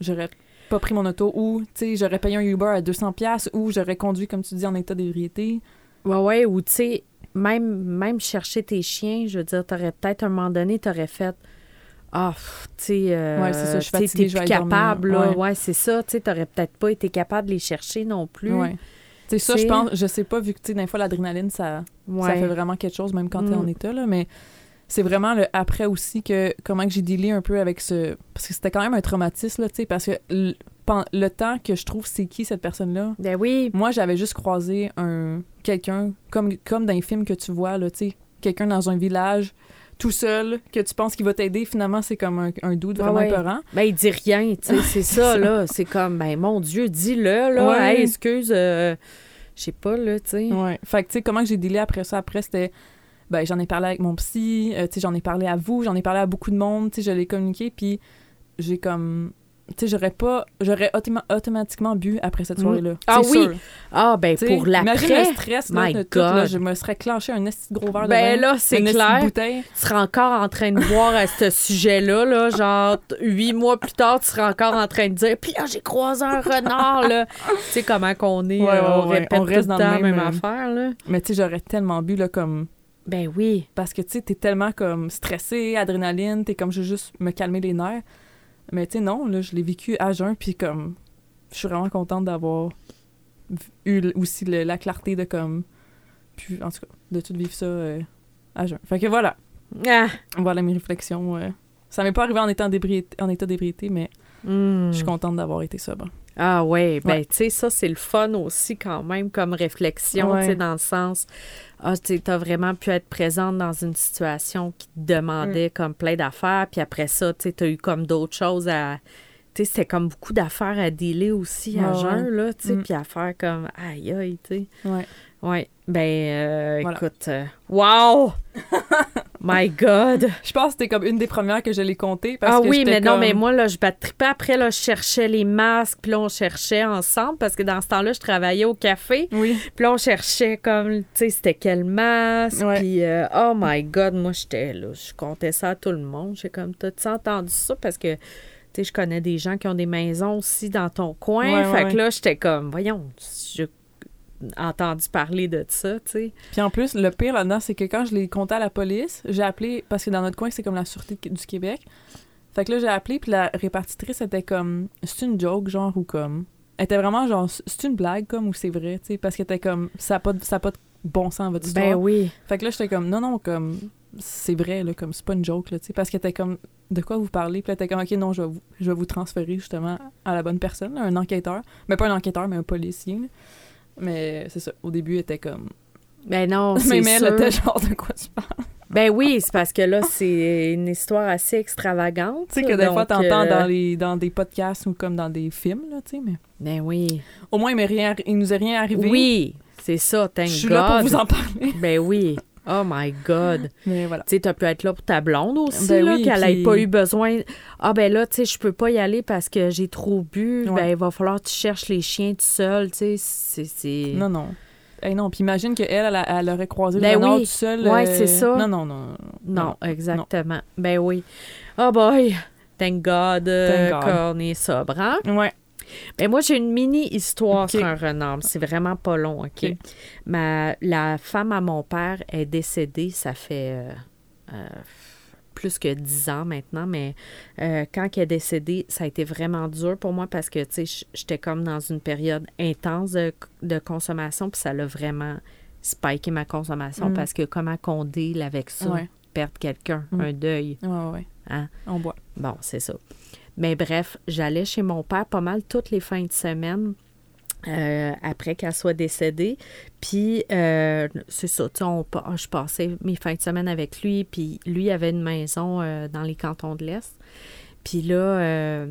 j'aurais pas pris mon auto ou, tu sais, j'aurais payé un Uber à 200$ piastres, ou j'aurais conduit, comme tu dis, en état d'ébriété. Ouais, ouais, ou tu sais, même, même chercher tes chiens, je veux dire, t'aurais peut-être à un moment donné, t'aurais fait. Ah, pff, tu sais, euh, Ouais, c'est ça, je suis fatiguée, je vais dormir. capable, là. Ouais. Ouais, c'est ça, tu sais, t'aurais peut-être pas été capable de les chercher non plus. Ouais. Sais, ça, je C'est- pense, je sais pas, vu que, tu sais, des fois, l'adrénaline, ça, Ouais. ça fait vraiment quelque chose, même quand t'es Mm. en état, là, mais c'est vraiment le après aussi que, comment que j'ai dealé un peu avec ce... Parce que c'était quand même un traumatisme, là, tu sais, parce que le, le temps que je trouve c'est qui cette personne-là, Ben oui, moi, j'avais juste croisé un quelqu'un, comme, comme dans les films que tu vois, là, tu sais, quelqu'un dans un village, tout seul, que tu penses qu'il va t'aider, finalement, c'est comme un, un Ouais, vraiment ouais. épeurant. ben il dit rien, tu sais, c'est ça, là. C'est comme, ben mon Dieu, dis-le, là. Ouais. Hey, excuse, euh, je sais pas, là, tu sais. Ouais. Fait que, tu sais, comment j'ai dealé après ça? Après, c'était. Ben, j'en ai parlé avec mon psy, euh, j'en ai parlé à vous, j'en ai parlé à beaucoup de monde, je l'ai communiqué, puis j'ai comme. Tu sais, j'aurais pas. J'aurais automa- automatiquement bu après cette Mm. soirée-là. Ah oui, sûr. Ah, ben Tu sais, pour Imagine l'après, le stress, là, My de tout, là, je me serais clenché un esti de gros verre de ben vin, là, c'est de clair. bouteille. tu seras encore en train de boire à ce sujet-là, là, genre huit mois plus tard, tu seras encore en train de dire Puis là, j'ai croisé un renard, là. tu sais comment qu'on est, Ouais, euh, ouais, on ouais. répète On reste tout le dans le même même, euh, affaire, là. Mais tu sais, j'aurais tellement bu, là, comme. Ben oui. Parce que, tu sais, t'es tellement comme stressé, adrénaline, t'es comme, je veux juste me calmer les nerfs. Mais tu sais, non, là, je l'ai vécu à jeun, puis comme, je suis vraiment contente d'avoir eu aussi le- la clarté de comme, puis, en tout cas, de tout vivre ça euh, à jeun. Fait que voilà, Ah. voilà mes réflexions. euh. Ça m'est pas arrivé en étant en état d'ébriété, mais Hmm. je suis contente d'avoir été sobre. Ah ouais, ben Ouais. tu sais, ça, c'est le fun aussi quand même comme réflexion, Ouais. tu sais, dans le sens, ah, tu as vraiment pu être présente dans une situation qui te demandait comme plein d'affaires, puis après ça, tu as eu comme d'autres choses à... Tu sais, c'était comme beaucoup d'affaires à dealer aussi à Ouais, jeun, là, tu sais, Mm. puis à faire comme, aïe, aïe, tu sais. Ouais. Ouais, ben, euh, Voilà. écoute, euh, wow! My God! Je pense que c'était comme une des premières que je l'ai comptée. Parce ah que oui, mais non, mais moi, là, je battrippais. Après, là, je cherchais les masques, puis là, on cherchait ensemble, parce que dans ce temps-là, je travaillais au café. Oui. Puis là, on cherchait comme, tu sais, c'était quel masque. Ouais. Puis, euh, oh my God, moi, j'étais là, je comptais ça à tout le monde. J'ai comme, t'as-tu entendu ça? Parce que, tu sais, je connais des gens qui ont des maisons aussi dans ton coin. Ouais, fait ouais, que là, j'étais comme, voyons, j'ai entendu parler de ça, tu sais. Puis en plus, le pire là-dedans, c'est que quand je l'ai compté à la police, j'ai appelé, parce que dans notre coin, c'est comme la Sûreté du Québec. Fait que là, j'ai appelé, puis la répartitrice était comme, c'est une joke, genre, ou comme. Elle était vraiment genre, c'est une blague, comme, ou c'est vrai, tu sais, parce qu'elle était comme, ça n'a pas, de- ça a pas de bon sens, votre histoire. Ben oui. Fait que là, j'étais comme, non, non, comme, c'est vrai, là, comme, c'est pas une joke, là, tu sais, parce qu'elle était comme, de quoi vous parlez? Puis elle était comme, ok, non, je vais vous, je vais vous transférer justement à la bonne personne, là, un enquêteur. Mais pas un enquêteur, mais un policier, là. Mais c'est ça, au début, elle était comme, Ben non, c'est mais elle sûr. était genre, de quoi tu parles? Ben oui, c'est parce que là, c'est une histoire assez extravagante. Tu sais que des fois, donc, t'entends euh, dans, les, dans des podcasts ou comme dans des films, là, tu sais, mais Ben oui. au moins, il, m'est rien, il nous est rien arrivé. Oui, c'est ça, thank Je suis God. là pour vous en parler. Ben oui. Oh my God. Mais voilà. Tu sais, t'as pu être là pour ta blonde aussi, Ben là, oui, qu'elle puis- n'ait pas eu besoin. Ah, ben là, tu sais, je peux pas y aller parce que j'ai trop bu. Ouais. Ben, il va falloir que tu cherches les chiens tout seul, tu sais. C'est. Non, non. Hey, non, puis imagine qu'elle, elle, elle aurait croisé Ben le oui. tout seul. Ouais, euh, c'est ça. Non, non, non. Non, exactement. Ben oui. Oh boy. Thank God, euh, Thank God. qu'on est sobre, hein? Ouais. Ben moi, j'ai une mini-histoire sur un renard. C'est vraiment pas long, OK? Ma, la femme à mon père est décédée, ça fait euh, euh, plus que dix ans maintenant, mais euh, quand elle est décédée, ça a été vraiment dur pour moi parce que, tu sais, j'étais comme dans une période intense de, de consommation, puis ça l'a vraiment spiké ma consommation Mm. parce que comment qu'on deal avec ça, Ouais. perdre quelqu'un, Mm. un deuil, ouais. hein? On boit. Bon, c'est ça. Mais bref, j'allais chez mon père pas mal toutes les fins de semaine euh, après qu'elle soit décédée. Puis, euh, c'est ça, on je passais mes fins de semaine avec lui, puis lui avait une maison euh, dans les cantons de l'Est. Puis là, euh,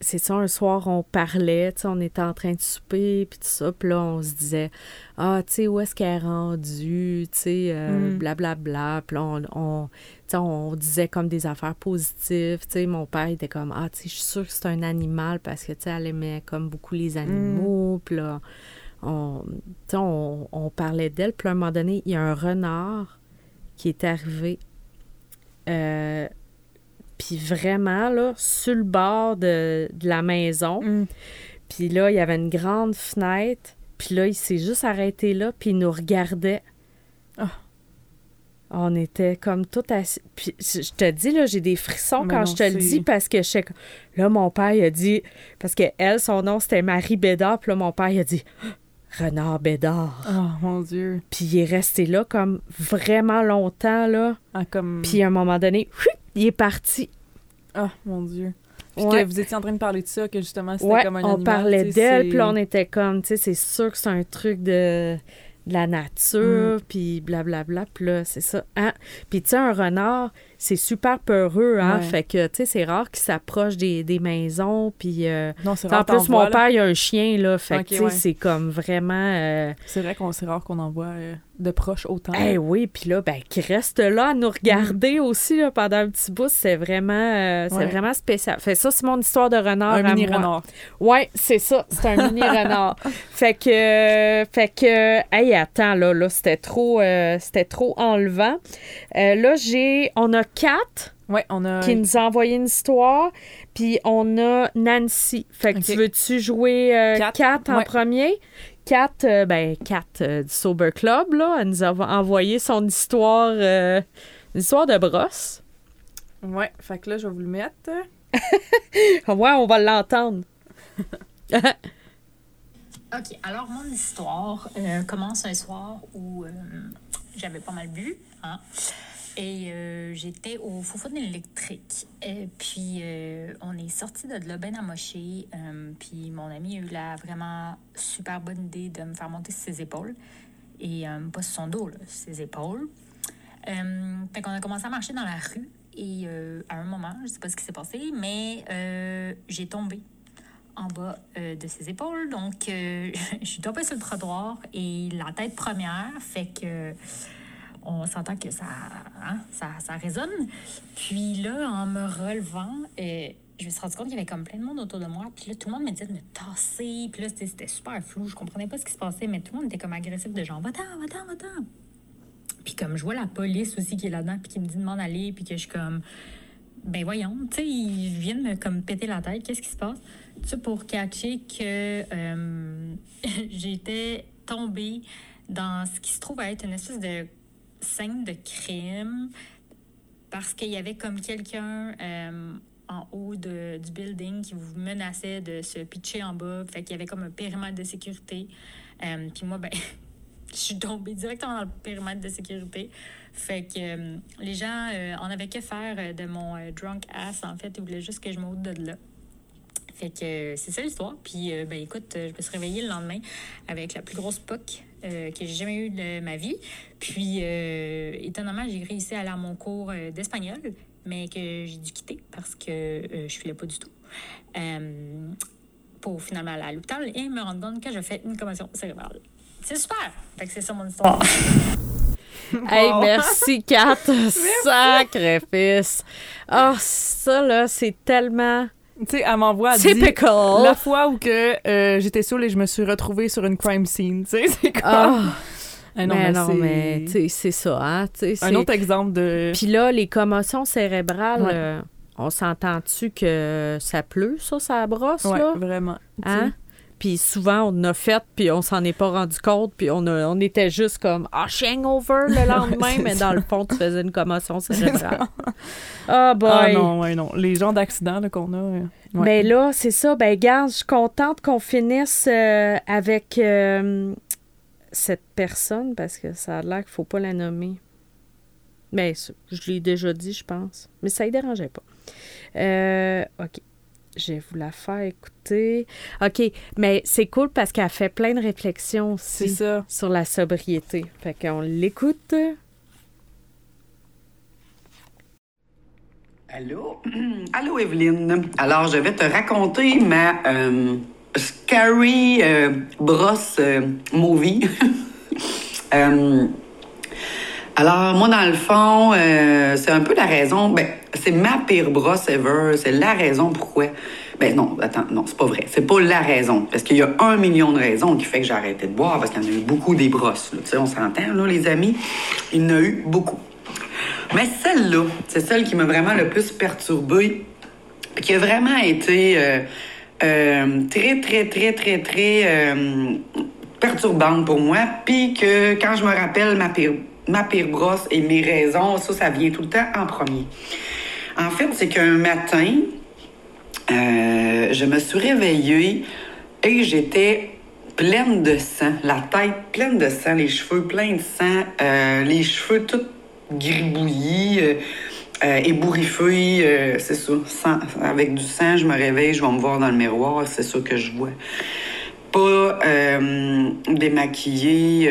c'est ça, un soir, on parlait, tu sais, on était en train de souper, puis tout ça, puis là, on se disait, ah, tu sais, où est-ce qu'elle est rendue, tu sais, euh, Mm. blablabla. Puis là, on, on, on disait comme des affaires positives, tu sais, mon père était comme, ah, tu sais, je suis sûre que c'est un animal, parce que, tu sais, elle aimait comme beaucoup les animaux, puis là, on, on, on parlait d'elle, puis à un moment donné, il y a un renard qui est arrivé, euh, puis vraiment, là, sur le bord de, de la maison. Mm. Puis là, il y avait une grande fenêtre. Puis là, il s'est juste arrêté là, puis il nous regardait. Ah. On était comme tout assis. Puis je te dis, là, j'ai des frissons Mais quand non, je te le dis parce que je sais que- Là, mon père, il a dit... Parce que elle, son nom, c'était Marie Bédard. Puis là, mon père, il a dit... Renard Bédard. Oh, mon Dieu. Puis il est resté là comme vraiment longtemps, là. Ah, comme... Puis à un moment donné, il est parti. Ah, mon Dieu. Puis Ouais. que vous étiez en train de parler de ça, que justement, c'était Ouais, comme un on animal. parlait d'elle, puis on était comme, tu sais, c'est sûr que c'est un truc de, de la Mm. nature, puis blablabla, puis là, c'est ça. Hein? Puis tu sais, un renard, c'est super peureux, hein? Ouais. Fait que, tu sais, c'est rare qu'il s'approche des, des maisons, puis... euh, Non, c'est en rare. t'en plus, mon père, il a un chien, là, fait Ok, que, tu sais, ouais. c'est comme vraiment... euh, C'est vrai qu'on c'est rare qu'on en voit euh, de proches autant. Eh oui, puis là, ben, qui reste là à nous regarder aussi là, pendant un petit bout, c'est vraiment, c'est Mm. Ouais. vraiment spécial. Fait ça, c'est mon histoire de renard un à mini moi. renard. Ouais, c'est ça, c'est un mini renard. Fait que, fait que, hey, attends, là, là, c'était trop, c'était trop enlevant. Là, j'ai, on a Kat Ouais, on a. qui nous a envoyé une histoire, puis on a Nancy. Fait que tu veux-tu jouer euh, Kat, Kat en ouais. premier? Kat, euh, ben, Kat euh, du Sober Club, là, elle nous a envoyé son histoire, euh, une histoire de brosse. Ouais, fait que là, je vais vous le mettre. Ouais, on va l'entendre. OK, alors mon histoire euh, commence un soir où euh, j'avais pas mal bu. Hein, et euh, j'étais au Foufoune électrique. Et puis, euh, on est sorti de là ben amoché. Euh, puis, mon ami a eu la vraiment super bonne idée de me faire monter sur ses épaules. Et pas sur son dos, là, ses épaules. Fait qu'on a commencé à marcher dans la rue. Et à un moment, je sais pas ce qui s'est passé, mais j'ai tombé en bas de ses épaules. Donc, je suis tombée sur le trottoir et la tête première fait que on s'entend que ça, hein, ça, ça résonne. Puis là, en me relevant, euh, je me suis rendu compte qu'il y avait comme plein de monde autour de moi. Puis là, tout le monde me disait de me tasser. Puis là, c'était super flou. Je comprenais pas ce qui se passait, mais tout le monde était comme agressif de genre, va-t'en, va-t'en, va-t'en. Puis comme je vois la police aussi qui est là-dedans, puis qui me dit de m'en aller, puis que je suis comme, ben voyons, tu sais, ils viennent me comme péter la tête, qu'est-ce qui se passe? Tu pour catcher que euh, j'étais tombée dans ce qui se trouve à être une espèce de scène de crime parce qu'il y avait comme quelqu'un euh, en haut de- du building qui vous menaçait de se pitcher en bas. Fait qu'il y avait comme un périmètre de sécurité. Euh, Puis moi, ben, je suis tombée directement dans le périmètre de sécurité. Fait que euh, les gens en avaient que faire de mon drunk ass. En fait, ils voulaient juste que je m'ôte de là. Fait que c'est ça l'histoire. Puis, ben écoute, je me suis réveillée le lendemain avec la plus grosse POC euh, que j'ai jamais eue de ma vie. Puis, euh, étonnamment, j'ai réussi à aller à mon cours euh, d'espagnol, mais que j'ai dû quitter parce que euh, je filais pas du tout. Euh, pour finalement aller à l'hôpital et me rendre compte que je fais une commotion cérébrale. C'est super! Fait que c'est ça mon histoire. Hey, merci, Kat. Sacrifice. Ah, ça, là, c'est tellement Tu sais, elle m'envoie dit, typical. la fois où que euh, j'étais saoule et je me suis retrouvée sur une crime scene. Tu sais, c'est comme. Ah, Ah non, mais mais non, c'est- mais c'est ça, hein. Un autre exemple de. Puis là, les commotions cérébrales, Ouais. euh, on s'entend-tu que ça pleut, ça, ça brosse, là? vraiment. Hein? Puis souvent, on en a fait, puis on s'en est pas rendu compte, puis on, a- on était juste comme « Ah, hangover le lendemain mais ça. dans le fond, tu faisais une commotion cérébrale. Ah, boy! Ah non, ouais, non. Les genres d'accidents qu'on a. euh, ouais. Mais là, c'est ça. Ben, garde, je suis contente qu'on finisse euh, avec euh, cette personne parce que ça a l'air qu'il faut pas la nommer. Mais ça, je l'ai déjà dit, je pense. Mais ça ne dérangeait pas. Euh, OK. Je vais vous la faire écouter. OK. Mais c'est cool parce qu'elle fait plein de réflexions aussi ça. sur la sobriété. Fait qu'on l'écoute. Allô? Allô, Evelyne. Alors, je vais te raconter ma euh, scary euh, brosse euh, movie. Euh, alors, moi, dans le fond, euh, c'est un peu la raison. Ben, c'est ma pire brosse ever. C'est la raison pourquoi. Ben non, attends, non, c'est pas vrai. C'est pas la raison. Parce qu'il y a un million de raisons qui fait que j'ai arrêté de boire, parce qu'il y en a eu beaucoup des brosses. Tu sais, on s'entend, là, les amis? Il y en a eu beaucoup. Mais celle-là, c'est celle qui m'a vraiment le plus perturbée, qui a vraiment été euh, euh, très, très, très, très, très euh, perturbante pour moi. Puis que quand je me rappelle ma pire, ma pire brosse et mes raisons, ça, ça vient tout le temps en premier. En fait, c'est qu'un matin, euh, je me suis réveillée et j'étais pleine de sang, la tête pleine de sang, les cheveux pleins de sang, euh, les cheveux tout gribouillis, euh, euh, ébouriffés, c'est ça, avec du sang, je me réveille, je vais me voir dans le miroir, c'est ça que je vois. Pas démaquillée,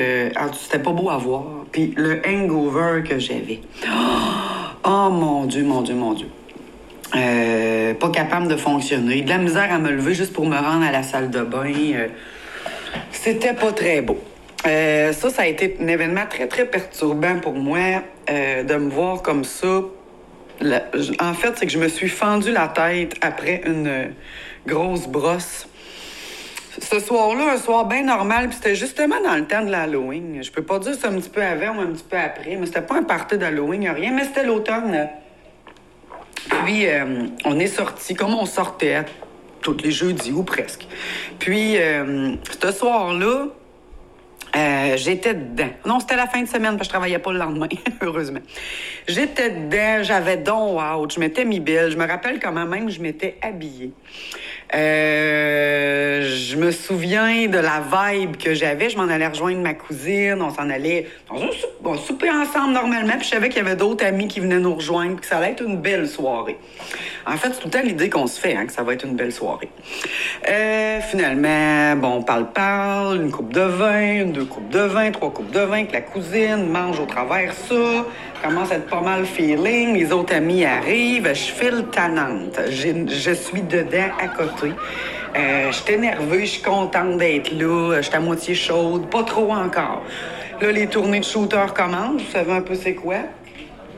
c'était pas beau à voir. Puis le hangover que j'avais. Oh mon Dieu, mon Dieu, mon Dieu. Euh, pas capable de fonctionner. De la misère à me lever juste pour me rendre à la salle de bain. euh, c'était pas très beau. Euh, ça, ça a été un événement très, très perturbant pour moi de me voir comme ça. En fait, c'est que je me suis fendu la tête après une grosse brosse. Ce soir-là, un soir bien normal, puis c'était justement dans le temps de l'Halloween. Je peux pas dire c'est un petit peu avant ou un petit peu après, mais c'était pas un party d'Halloween, rien, mais c'était l'automne. Puis, euh, on est sortis comme on sortait tous les jeudis ou presque. Puis, euh, ce soir-là, euh, j'étais dedans. Non, c'était la fin de semaine, parce que je travaillais pas le lendemain, heureusement. J'étais dedans, j'avais don out, je m'étais mis belle. Je me rappelle comment même je m'étais habillée. Euh, je me souviens de la vibe que j'avais. Je m'en allais rejoindre ma cousine. On s'en allait dans un sou- bon, souper ensemble normalement. Puis je savais qu'il y avait d'autres amis qui venaient nous rejoindre. puis ça allait être une belle soirée. En fait, c'est tout le temps l'idée qu'on se fait, hein, que ça va être une belle soirée. Euh, finalement, bon, on parle-parle, une coupe de vin, deux coupes de vin, trois coupes de vin, que la cousine mange au travers ça, commence à être pas mal feeling, les autres amis arrivent, je file tannante. Je suis dedans à côté. Euh, j'étais nerveuse, je suis contente d'être là, j'étais à moitié chaude, pas trop encore. Là, les tournées de shooter commencent, vous savez un peu c'est quoi?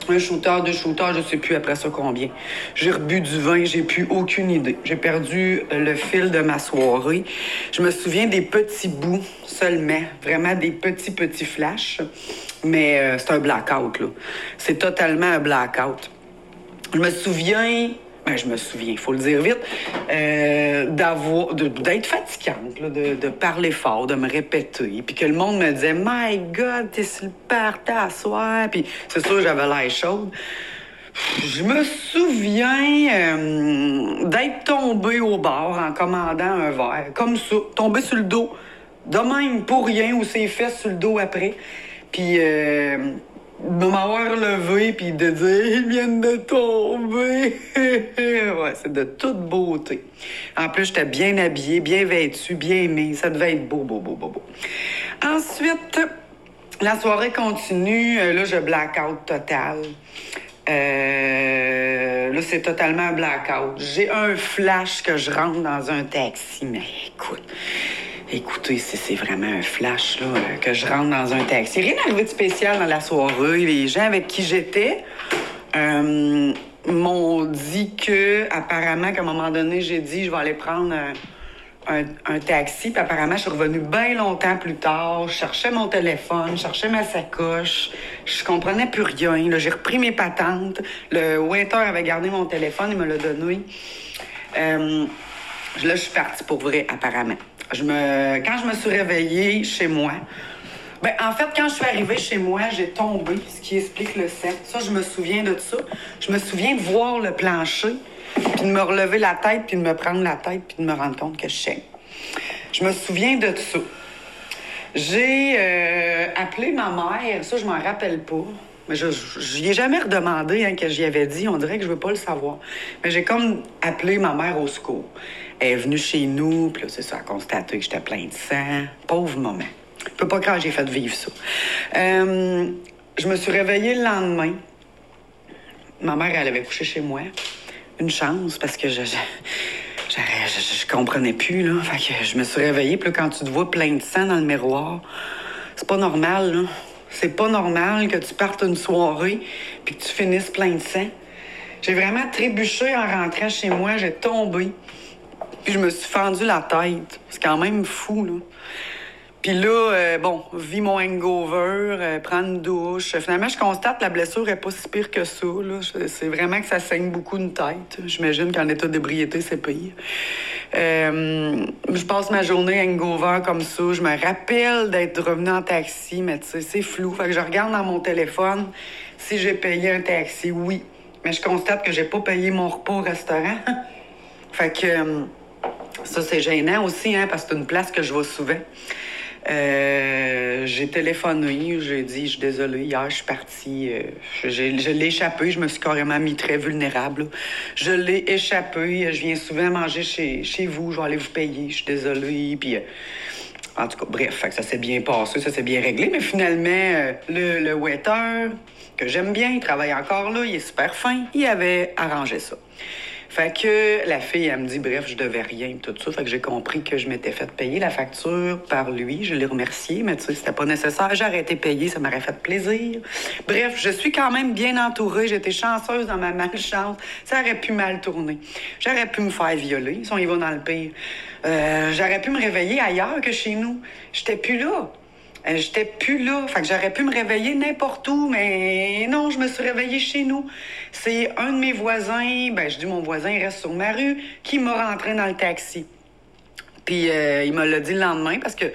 Un shooter, deux shooters, je sais plus après ça combien. J'ai rebu du vin, j'ai plus aucune idée. J'ai perdu euh, le fil de ma soirée. Je me souviens des petits bouts seulement, vraiment des petits, petits flashs. Mais euh, c'est un blackout, là. C'est totalement un blackout. Je me souviens ben, je me souviens, il faut le dire vite, euh, d'avoir, d'être fatigante, de, parler fort, de me répéter, puis que le monde me disait My God, t'es sur le party à soir, puis c'est sûr j'avais l'air chaude. Je me souviens euh, d'être tombée au bar en commandant un verre, comme ça, tombée sur le dos, de même pour rien, ou ses fesses sur le dos après. Puis euh, de m'avoir levé puis de dire ils viennent de tomber. ouais, c'est de toute beauté. En plus, j'étais bien habillée, bien vêtue, bien aimée. Ça devait être beau, beau, beau, beau, beau. Ensuite, la soirée continue. Euh, là, je blackout total. Euh, là, c'est totalement un blackout. J'ai un flash que je rentre dans un taxi, mais écoute, Écoutez, c'est vraiment un flash, là, euh, que je rentre dans un taxi. Rien n'arrivait de spécial dans la soirée. Les gens avec qui j'étais euh, m'ont dit que, apparemment, qu'à un moment donné, j'ai dit, je vais aller prendre taxi. Puis apparemment, je suis revenue bien longtemps plus tard. Je cherchais mon téléphone, je cherchais ma sacoche. Je comprenais plus rien. J'ai repris mes patentes. Le waiter avait gardé mon téléphone, il me l'a donné. Euh, là, je suis partie pour vrai, apparemment. Quand je me suis réveillée chez moi, ben, en fait, quand je suis arrivée chez moi, j'ai tombé, ce qui explique le set. Ça, je me souviens de ça. Je me souviens de voir le plancher, puis de me relever la tête, puis de me prendre la tête, puis de me rendre compte que je sais. Je me souviens de ça. J'ai euh, appelé ma mère, ça, je m'en rappelle pas. Mais je n'y ai jamais redemandé hein, que j'y avais dit. On dirait que je veux pas le savoir. Mais j'ai comme appelé ma mère au secours. Elle est venue chez nous, puis là, c'est ça, a constaté que j'étais plein de sang. Pauvre moment. Je peux pas croire j'ai fait vivre ça. Euh, je me suis réveillée le lendemain. Ma mère, elle avait couché chez moi. Une chance, parce que je, je, je, comprenais plus, là. Fait que je me suis réveillée, puis quand tu te vois plein de sang dans le miroir, c'est pas normal. C'est pas normal que tu partes une soirée puis que tu finisses plein de sang. J'ai vraiment trébuché en rentrant chez moi. J'ai tombé. Puis je me suis fendu la tête. C'est quand même fou, là. Puis là, euh, bon, vis mon hangover, euh, prendre une douche. Finalement, je constate que la blessure est pas si pire que ça. C'est vraiment que ça saigne beaucoup une tête. J'imagine qu'en état d'ébriété, c'est pire. Euh, je passe ma journée hangover comme ça. Je me rappelle d'être revenu en taxi, mais tu sais, c'est flou. Fait que je regarde dans mon téléphone si j'ai payé un taxi. Oui. Mais je constate que j'ai pas payé mon repas au restaurant. fait que ça, c'est gênant aussi, hein, parce que c'est une place que je vais souvent. Euh, j'ai téléphoné, j'ai dit, je suis désolée, hier, je suis partie. Euh, je, l'ai échappé, je me suis carrément mis très vulnérable. Je l'ai échappé, je viens souvent manger chez, chez vous, je vais aller vous payer, je suis désolée. Euh, en tout cas, bref, ça s'est bien passé, ça s'est bien réglé. Mais finalement, le, le waiter, que j'aime bien, il travaille encore là, il est super fin, il avait arrangé ça. Fait que la fille, elle me dit, bref, je devais rien, tout ça. Fait que j'ai compris que je m'étais fait payer la facture par lui. Je l'ai remercié, mais tu sais, c'était pas nécessaire. Arrêté de payer, ça m'aurait fait plaisir. Bref, je suis quand même bien entourée. J'étais chanceuse dans ma malchance. Ça aurait pu mal tourner. J'aurais pu me faire violer, si on y va dans le pire. Euh, j'aurais pu me réveiller ailleurs que chez nous. J'étais plus là. Euh, j'étais plus là. Fait que j'aurais pu me réveiller n'importe où, mais non, je me suis réveillée chez nous. C'est un de mes voisins, ben je dis mon voisin, il reste sur ma rue, qui m'a rentré dans le taxi. Puis euh, il me l'a dit le lendemain parce que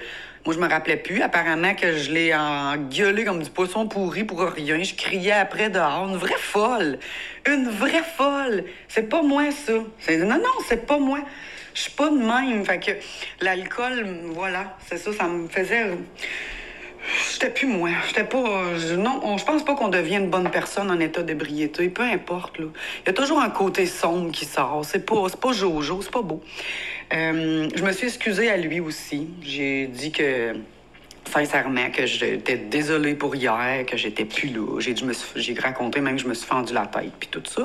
moi, je me rappelais plus. Apparemment que je l'ai engueulé comme du poisson pourri pour rien. Je criais après dehors. Une vraie folle. Une vraie folle. C'est pas moi, ça. Non, non, c'est pas moi. Je suis pas de même. Fait que l'alcool, voilà, c'est ça, ça me faisait J'étais plus moi. J'étais pas. non, je pense pas qu'on devient une bonne personne en état d'ébriété. Peu importe, là. Il y a toujours un côté sombre qui sort. C'est pas, pas Jojo, c'est pas beau. Euh, je me suis excusée à lui aussi. J'ai dit que sincèrement que j'étais désolée pour hier, que j'étais plus là. J'ai, raconté même que je me suis fendu la tête, puis tout ça.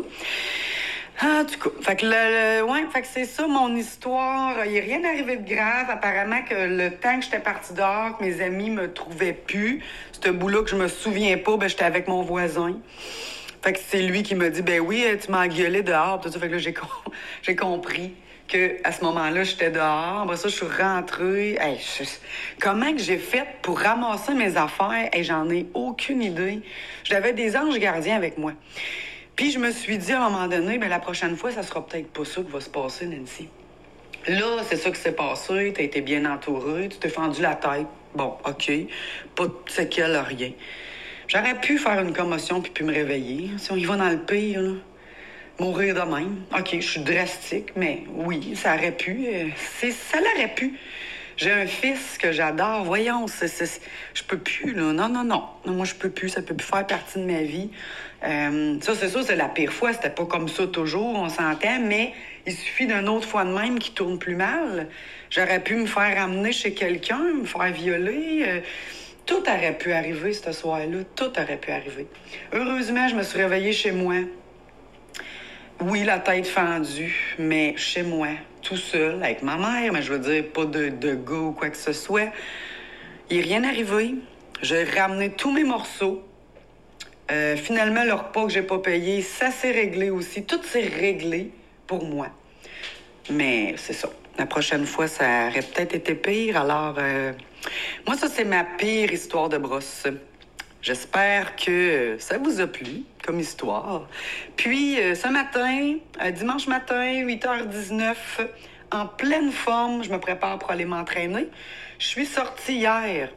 Ah, du coup, fait que, le, le- ouais, fait que c'est ça mon histoire. Il n'est rien arrivé de grave. Apparemment que le temps que j'étais partie dehors, que mes amis me trouvaient plus, ce bout-là que je me souviens pas, ben j'étais avec mon voisin. Fait que c'est lui qui m'a dit, ben oui, tu m'as engueulé dehors. Tout ça. Fait que là, j'ai, com- j'ai compris que à ce moment-là, j'étais dehors. Après ça, je suis rentrée. Comment que j'ai fait pour ramasser mes affaires? Hey, j'en ai aucune idée. J'avais des anges gardiens avec moi. Puis je me suis dit à un moment donné, ben la prochaine fois, ça sera peut-être pas ça qui va se passer, Nancy. Là, c'est ça qui s'est passé. T'as été bien entourée. Tu t'es fendu la tête. Bon, OK. Pas de séquelles, rien. J'aurais pu faire une commotion puis puis me réveiller. Si on y va dans le pire. Mourir de même. OK, je suis drastique, mais oui, ça aurait pu. euh, c'est, ça l'aurait pu. J'ai un fils que j'adore. Voyons, c'est, je peux plus, là. Non, non, non. Non, Moi, je peux plus. Ça peut plus faire partie de ma vie. Euh, ça, c'est ça, c'est la pire fois. C'était pas comme ça toujours, on s'entend, mais il suffit d'une autre fois de même qui tourne plus mal. J'aurais pu me faire amener chez quelqu'un, me faire violer. euh, tout aurait pu arriver ce soir-là. Tout aurait pu arriver. Heureusement, je me suis réveillée chez moi. Oui, la tête fendue, mais chez moi, tout seul, avec ma mère, mais je veux dire, pas de, de gars ou quoi que ce soit. Il n'est rien arrivé. J'ai ramené tous mes morceaux. Euh, finalement, le repas que j'ai pas payé, ça s'est réglé aussi. Tout s'est réglé pour moi. Mais c'est ça. La prochaine fois, ça aurait peut-être été pire. Alors, euh, moi, ça, c'est ma pire histoire de brosse. J'espère que ça vous a plu comme histoire. Puis, euh, ce matin, euh, dimanche matin, 8h19, en pleine forme, je me prépare pour aller m'entraîner. Je suis sortie hier.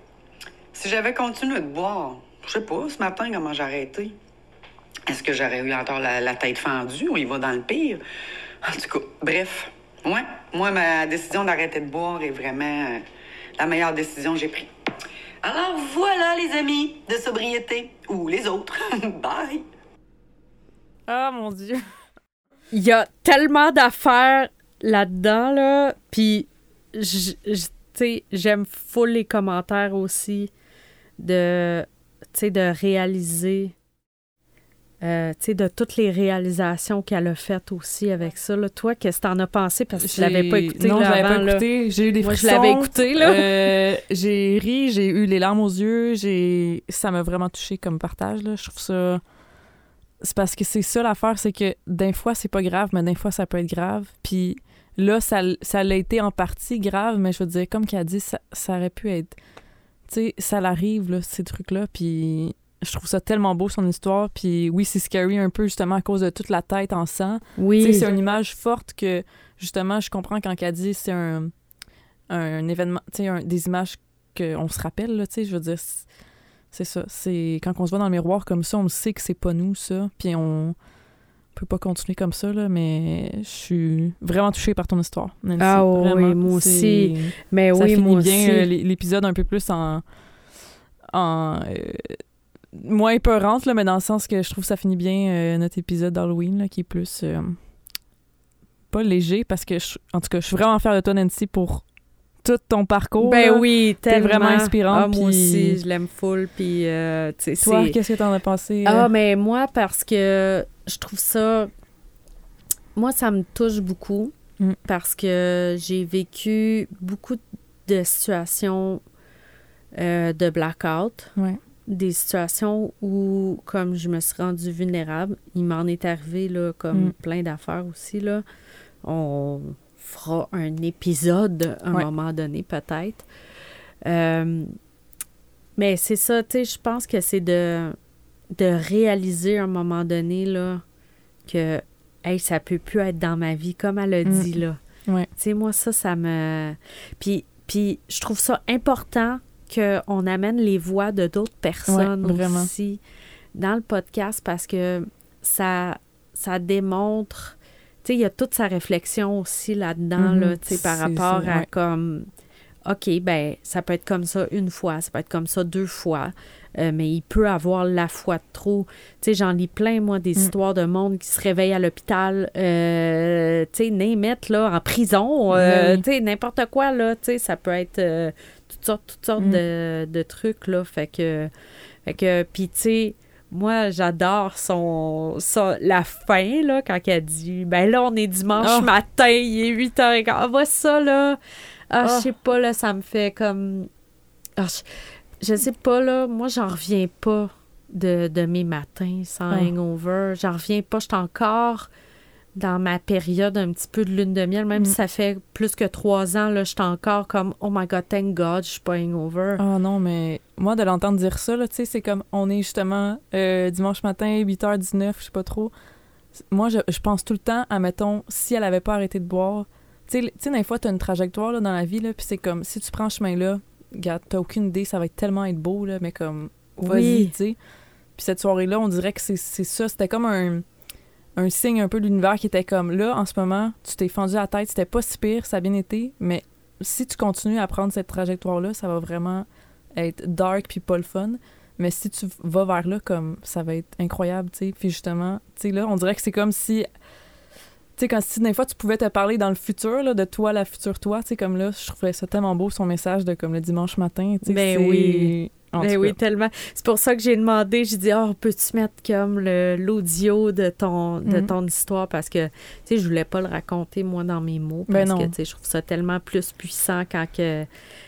Si j'avais continué de boire, je sais pas, ce matin, comment j'ai arrêté. Est-ce que j'aurais eu encore la, la tête fendue? Ou il va dans le pire? En tout cas, bref. Ouais, moi, ma décision d'arrêter de boire est vraiment euh, la meilleure décision que j'ai prise. Alors voilà, les amis de sobriété. Ou les autres. Bye! Ah, mon Dieu. Il y a tellement d'affaires là-dedans, là. Puis, tu sais, j'aime full les commentaires aussi de, tu sais, de réaliser, euh, tu sais, de toutes les réalisations qu'elle a faites aussi avec ça. Là. Toi, qu'est-ce que t'en as pensé? Parce que je l'avais pas écouté Non, là, je l'avais avant, pas là. écouté. J'ai eu des Moi, je frissons. l'avais écouté, là. Euh, j'ai ri, j'ai eu les larmes aux yeux. J'ai, ça m'a vraiment touché comme partage. Là. Je trouve ça. C'est parce que c'est ça l'affaire, c'est que d'un fois c'est pas grave, mais d'un fois ça peut être grave. Puis là, ça, ça l'a été en partie grave, mais je veux dire, comme qu'elle a dit, ça, ça aurait pu être. Tu sais, ça l'arrive, là, ces trucs-là. Puis je trouve ça tellement beau, son histoire. Puis oui, c'est scary un peu, justement, à cause de toute la tête en sang. Tu sais, Oui. c'est une image forte que, justement, je comprends quand elle dit c'est un, un événement, tu sais, des images qu'on se rappelle, là, tu sais, je veux dire, c'est- ça. C'est quand on se voit dans le miroir comme ça, on le sait que c'est pas nous, ça, puis on peut pas continuer comme ça, là, mais je suis vraiment touchée par ton histoire, Nancy, Ah oui, vraiment. moi aussi. Mais Ça oui, finit moi bien euh, l'épisode un peu plus en... en euh, moins épeurante, là, mais dans le sens que je trouve que ça finit bien euh, notre épisode d'Halloween, là, qui est plus... euh, pas léger, parce que, je- en tout cas, je suis vraiment fière de toi, Nancy, pour tout ton parcours. Ben là. oui, tellement. vraiment inspirante, Ah, moi aussi, je l'aime full. Puis, euh, tu sais, Toi, qu'est-ce que t'en as pensé? Ah, euh? mais moi, parce que je trouve ça. Moi, ça me touche beaucoup Mm. parce que j'ai vécu beaucoup de situations euh, de blackout, Ouais. des situations où, comme je me suis rendue vulnérable, il m'en est arrivé là, comme Mm. plein d'affaires aussi. Là. On fera un épisode à un Ouais. moment donné, peut-être. Euh, mais c'est ça, tu sais, je pense que c'est de, de réaliser à un moment donné là, que hey, ça peut plus être dans ma vie, comme elle a Mm. dit. là. Ouais. Tu sais, moi, ça, ça me. Puis, puis je trouve ça important qu'on amène les voix de d'autres personnes Ouais, aussi dans le podcast parce que ça, ça démontre. Tu sais, il y a toute sa réflexion aussi là-dedans, Mhm. là, par rapport ça, à ouais. comme. OK, ben, ça peut être comme ça une fois, ça peut être comme ça deux fois, euh, mais il peut avoir la fois de trop. Tu sais, j'en lis plein, moi, des Mm. histoires de monde qui se réveille à l'hôpital, euh, tu sais, là, en prison, euh, tu sais, n'importe quoi, là, tu sais, ça peut être euh, toutes sortes, toutes sortes Mm. de, de trucs, là, fait que, fait que puis tu sais, moi, j'adore son, son- la fin, là, quand elle dit Ben là, on est dimanche Ah. matin, il est 8h15. Ah, vois ça, là. Ah, Ah. je sais pas, là, ça me fait comme. Ah, je, sais pas, là. Moi, j'en reviens pas de, de mes matins sans Ah. hangover. J'en reviens pas. Je suis encore dans ma période un petit peu de lune de miel, même Mm. si ça fait plus que trois ans, là, je suis encore comme Oh my god, thank God, je suis pas hangover. Ah non, mais moi, de l'entendre dire ça, tu sais, c'est comme on est justement euh, dimanche matin, 8h19, je sais pas trop. Moi, je, je pense tout le temps à, mettons, si elle avait pas arrêté de boire. Tu sais, tu sais, des fois, t'as une trajectoire là, dans la vie, là, puis c'est comme si tu prends ce chemin-là, regarde, t'as aucune idée, ça va être tellement être beau, là, mais comme, vas-y, Oui. tu sais. Puis cette soirée-là, on dirait que c'est ça. C'était comme un, un signe un peu de l'univers qui était comme là, en ce moment, tu t'es fendu la tête, c'était pas si pire, ça a bien été, mais si tu continues à prendre cette trajectoire-là, ça va vraiment être dark puis pas le fun. Mais si tu vas vers là, comme ça va être incroyable, tu sais. Puis justement, tu sais, là, on dirait que c'est comme si. Tu sais, quand si des fois tu pouvais te parler dans le futur, là, de toi, la future toi, tu sais, comme là, je trouvais ça tellement beau, son message de comme le dimanche matin, tu sais. Ben oui. En Ben oui, cas. tellement. C'est pour ça que j'ai demandé, j'ai dit, oh, peux-tu mettre comme l'audio de ton, de Mhm. ton histoire? Parce que, tu sais, je voulais pas le raconter, moi, dans mes mots. Ben Parce que, tu sais, je trouve ça tellement plus puissant quand que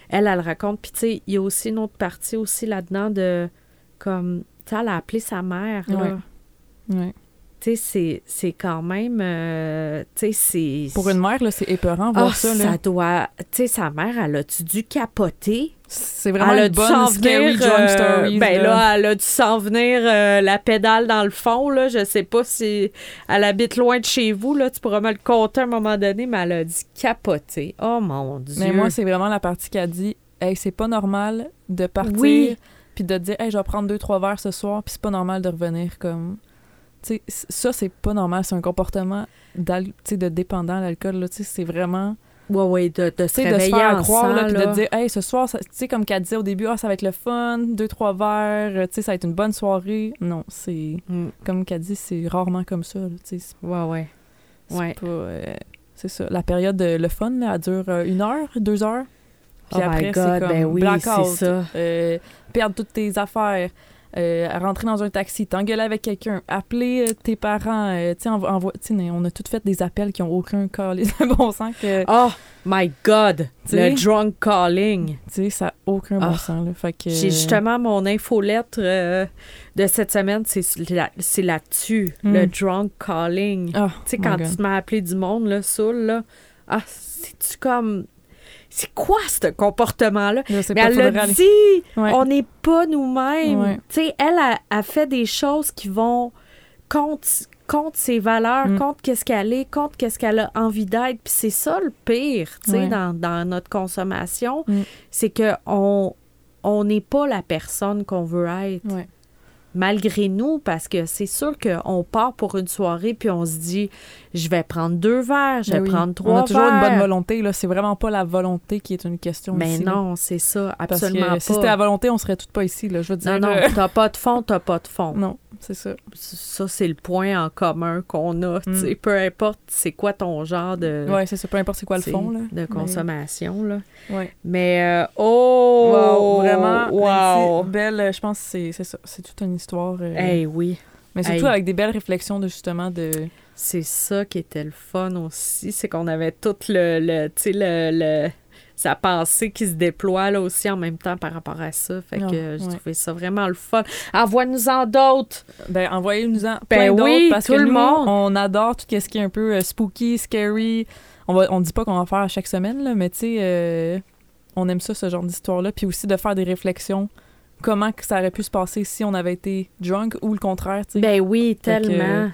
elle, elle le raconte. Puis, tu sais, il y a aussi une autre partie aussi là-dedans de, comme, tu sais, elle a appelé sa mère, là. Ouais. Tu sais, c'est- quand même, euh, tu sais, c'est... Pour une mère, c'est épeurant Ah, voir ça, là. doit... Tu sais, sa mère, elle a-tu dû capoter? C'est vraiment elle a une dû bonne scary venir, euh, stories. ben là. elle a dû s'en venir euh, la pédale dans le fond. Là. Je sais pas si elle habite loin de chez vous. Là. Tu pourras me le compter à un moment donné, mais elle a dit capoter. Oh mon Dieu. Mais moi, c'est vraiment la partie qui a dit Hey, c'est pas normal de partir Oui. puis de dire Hey, je vais prendre deux, trois verres ce soir, puis c'est pas normal de revenir comme. Ça, c'est pas normal. C'est un comportement de dépendant à l'alcool. C'est vraiment. Ouais, ouais, de, de se de faire en croire, là, puis de dire Hey, ce soir, ça- tu sais, comme qu'elle disait au début, ah, ça va être le fun, deux, trois verres, euh, tu sais, ça va être une bonne soirée. Non, c'est. Mm. Comme qu'elle dit, c'est rarement comme ça. là. Tu sais, c'est Ouais, ouais. euh, c'est ça. La période, de, le fun, là, elle dure euh, une heure, deux heures. Puis oh après, my c'est God, comme ben oui, blackout. c'est ça. euh, perdre toutes tes affaires, euh, rentrer dans un taxi, t'engueuler avec quelqu'un, appeler euh, tes parents, euh, tu sais, on a toutes fait des appels qui ont aucun de bon sens que, Oh my God, le drunk calling. tu sais, ça a aucun bon Ah. sens, là. Fait que... J'ai justement mon infolettre de cette semaine, c'est là- là-dessus, Mm. le drunk calling. Ah, Tu sais, quand tu m'as appelé du monde, là, saoul, là, ah, c'est-tu comme... C'est quoi, ce comportement-là? Mais elle aller- dit, Ouais. on n'est pas nous-mêmes. Ouais. Tu sais, elle a, a fait des choses qui vont contre, contre ses valeurs, Mm. contre qu'est-ce qu'elle est, contre qu'est-ce qu'elle a envie d'être. Puis c'est ça le pire, tu sais, Ouais. dans, dans notre consommation, Mm. c'est que on on n'est pas la personne qu'on veut être. Malgré nous, parce que c'est sûr qu'on part pour une soirée puis on se dit, je vais prendre deux verres, je vais Ben oui. prendre trois On a toujours une bonne verres. volonté, là. C'est vraiment pas la volonté qui est une question Mais ici, non, c'est ça, Parce absolument que si c'était pas. la volonté, on serait toutes pas ici, là. Je veux dire... Non, non, euh, t'as pas de fond, t'as pas de fond. non, c'est ça. Ça, c'est le point en commun qu'on a. Mm. Peu importe c'est quoi ton genre de, Ouais, c'est ça. Peu importe c'est quoi le fond, là. de consommation. Là. Ouais. Mais, euh, oh! Wow, vraiment. Wow! Belle, euh, je pense que c'est- ça. C'est toute une histoire. euh, Hey, oui. mais surtout hey. avec des belles réflexions de justement de. C'est ça qui était le fun aussi, c'est qu'on avait tout le, le tu sais, le, le- sa pensée qui se déploie là aussi en même temps par rapport à ça. Fait que euh, j'ai ouais. trouvé ça vraiment le fun. Envoie-nous-en d'autres! Ben, envoyez-nous-en Ben plein oui, parce tout que le nous, monde. on adore tout ce qui est un peu euh, spooky, scary. On va, on dit pas qu'on va faire à chaque semaine, là, mais tu sais, euh, on aime ça, ce genre d'histoire-là. Puis aussi de faire des réflexions. Comment que ça aurait pu se passer si on avait été drunk ou le contraire, tu sais. Ben oui, que, tellement.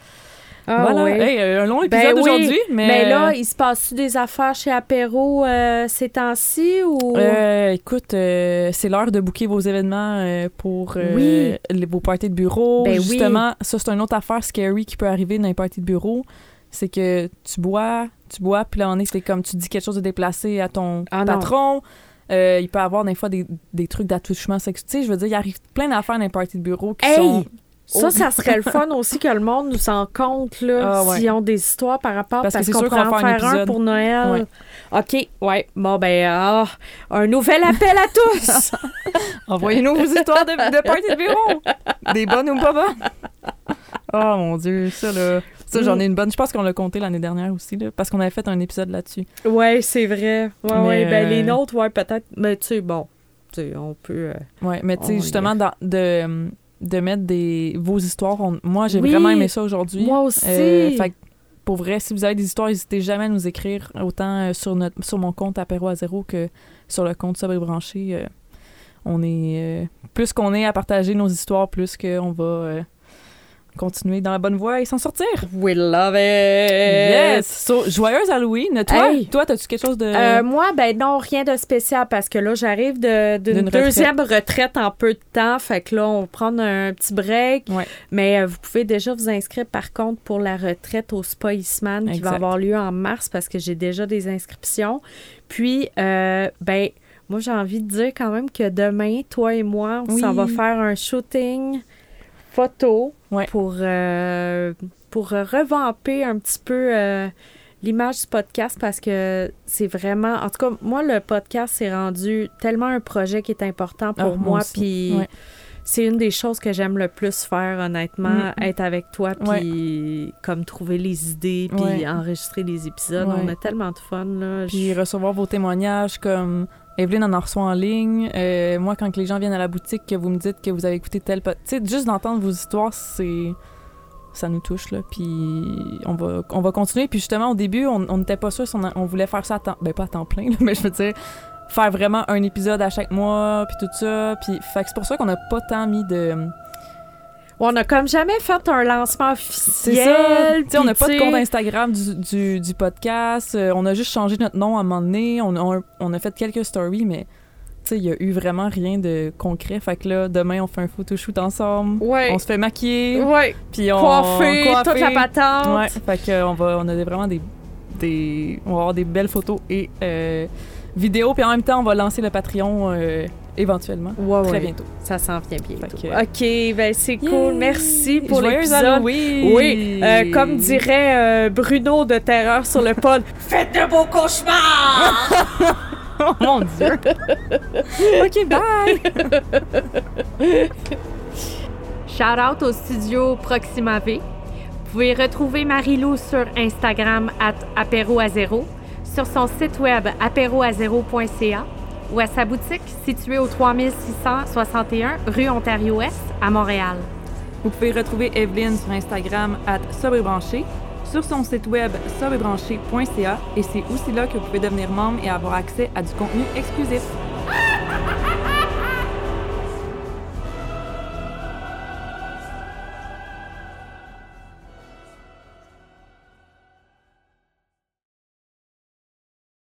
Ah, voilà. oui. Hey, euh, un long Ben épisode oui, aujourd'hui, mais. Mais là, il se passe-tu des affaires chez Apéro euh, ces temps-ci ou? Euh, écoute, euh, c'est l'heure de booker vos événements pour Oui. les- vos parties de bureau. Ben. Justement, ça, c'est une autre affaire scary qui peut arriver dans les parties de bureau. C'est que tu bois, tu bois, puis là, on est, c'est comme tu dis quelque chose de déplacé à ton Ah non. patron. Euh, il peut avoir des fois des, des trucs d'attouchement sexuel. Tu sais, je veux dire, il arrive plein d'affaires dans les parties de bureau qui Hey! sont Ça, ça serait le fun aussi que le monde nous en compte, là, Ah, ouais. s'ils ont des histoires par rapport, Parce parce, que c'est qu'on sûr pourrait qu'on va en faire un pour Noël. Ouais. OK, ouais. Bon, ben, ah, un nouvel appel à tous! Envoyez-nous vos histoires de, de party de bureau. Des bonnes ou pas bonnes. Oh mon Dieu, ça là. Ça, j'en ai une bonne. Je pense qu'on l'a compté l'année dernière aussi, là, parce qu'on avait fait un épisode là-dessus. ouais, c'est vrai. Ouais, Mais, ouais. Ben, les euh, nôtres, ouais, peut-être. Mais, tu sais, bon, tu sais, on peut. euh, Ouais, mais tu sais, Oh, justement, dans- de, de mettre des, vos histoires, on- moi, j'ai Oui, vraiment aimé ça aujourd'hui. Moi aussi. Euh, fait que, pour vrai, si vous avez des histoires, n'hésitez jamais à nous écrire, autant euh, sur, notre, sur mon compte apéro à zéro que sur le compte sobre et branché. euh, on est, euh, plus qu'on est à partager nos histoires, plus qu'on va continuer dans la bonne voie et s'en sortir. We love it! Yes! So, joyeuse Halloween! Toi, Hey! toi, as-tu quelque chose de. Euh, moi, ben non, rien de spécial parce que là, j'arrive de- d'une retraite. deuxième retraite. en peu de temps. Fait que là, on va prendre un petit break. Ouais. Mais euh, vous pouvez déjà vous inscrire par contre pour la retraite au Spa Eastman qui va avoir lieu en mars parce que j'ai déjà des inscriptions. Puis, euh, ben, moi, j'ai envie de dire quand même que demain, toi et moi, on Oui. s'en va faire un shooting Ouais. pour, euh, pour revamper un petit peu euh, l'image du podcast parce que c'est vraiment. En tout cas, moi, le podcast, c'est rendu tellement un projet qui est important pour Ah, moi. Puis. Ouais. C'est une des choses que j'aime le plus faire, honnêtement, Mm. être avec toi, puis comme trouver les idées, puis enregistrer les épisodes. On a tellement de fun, là. Puis recevoir vos témoignages comme Evelyne en en reçoit en ligne. Euh, moi, quand les gens viennent à la boutique, que vous me dites que vous avez écouté tel pod- Tu sais, juste d'entendre vos histoires, c'est. Ça nous touche, là. Puis on va, on va continuer. Puis justement, au début, on n'était pas sûr si on, on voulait faire ça à temps. Ben, pas à temps plein, là, mais je veux dire, faire vraiment un épisode à chaque mois, puis tout ça. Puis fait c'est pour ça qu'on n'a pas tant mis de. On a comme jamais fait un lancement C'est officiel. ça. On n'a pas de compte Instagram du, du, du podcast. Euh, on a juste changé notre nom à un moment donné. On, on, on a fait quelques stories, mais il y a eu vraiment rien de concret. Fait que là, demain, on fait un photoshoot ensemble. Ouais. On se fait maquiller. Ouais. Puis on. Coiffé, coiffé. toute la patente. Ouais. Fait que on, va, on a vraiment des, des. On va avoir des belles photos et euh, vidéos. Puis en même temps, on va lancer le Patreon euh, éventuellement. Ouais, Très ouais. bientôt. Ça s'en vient bientôt. Que- OK, ben c'est cool. Merci pour l'épisode. Oui, euh, comme dirait euh, Bruno de Terreur sur le pod, faites de beaux cauchemars! Oh mon dieu! ok, bye! Shout out au studio Proxima V. Vous pouvez retrouver Marie-Lou sur Instagram at apéro à zéro, sur son site web apéroazéro.ca ou à sa boutique située au 3661 rue Ontario-Ouest à Montréal. Vous pouvez retrouver Evelyne sur Instagram at sobrebranché, sur son site web sobrebranché.ca et c'est aussi là que vous pouvez devenir membre et avoir accès à du contenu exclusif.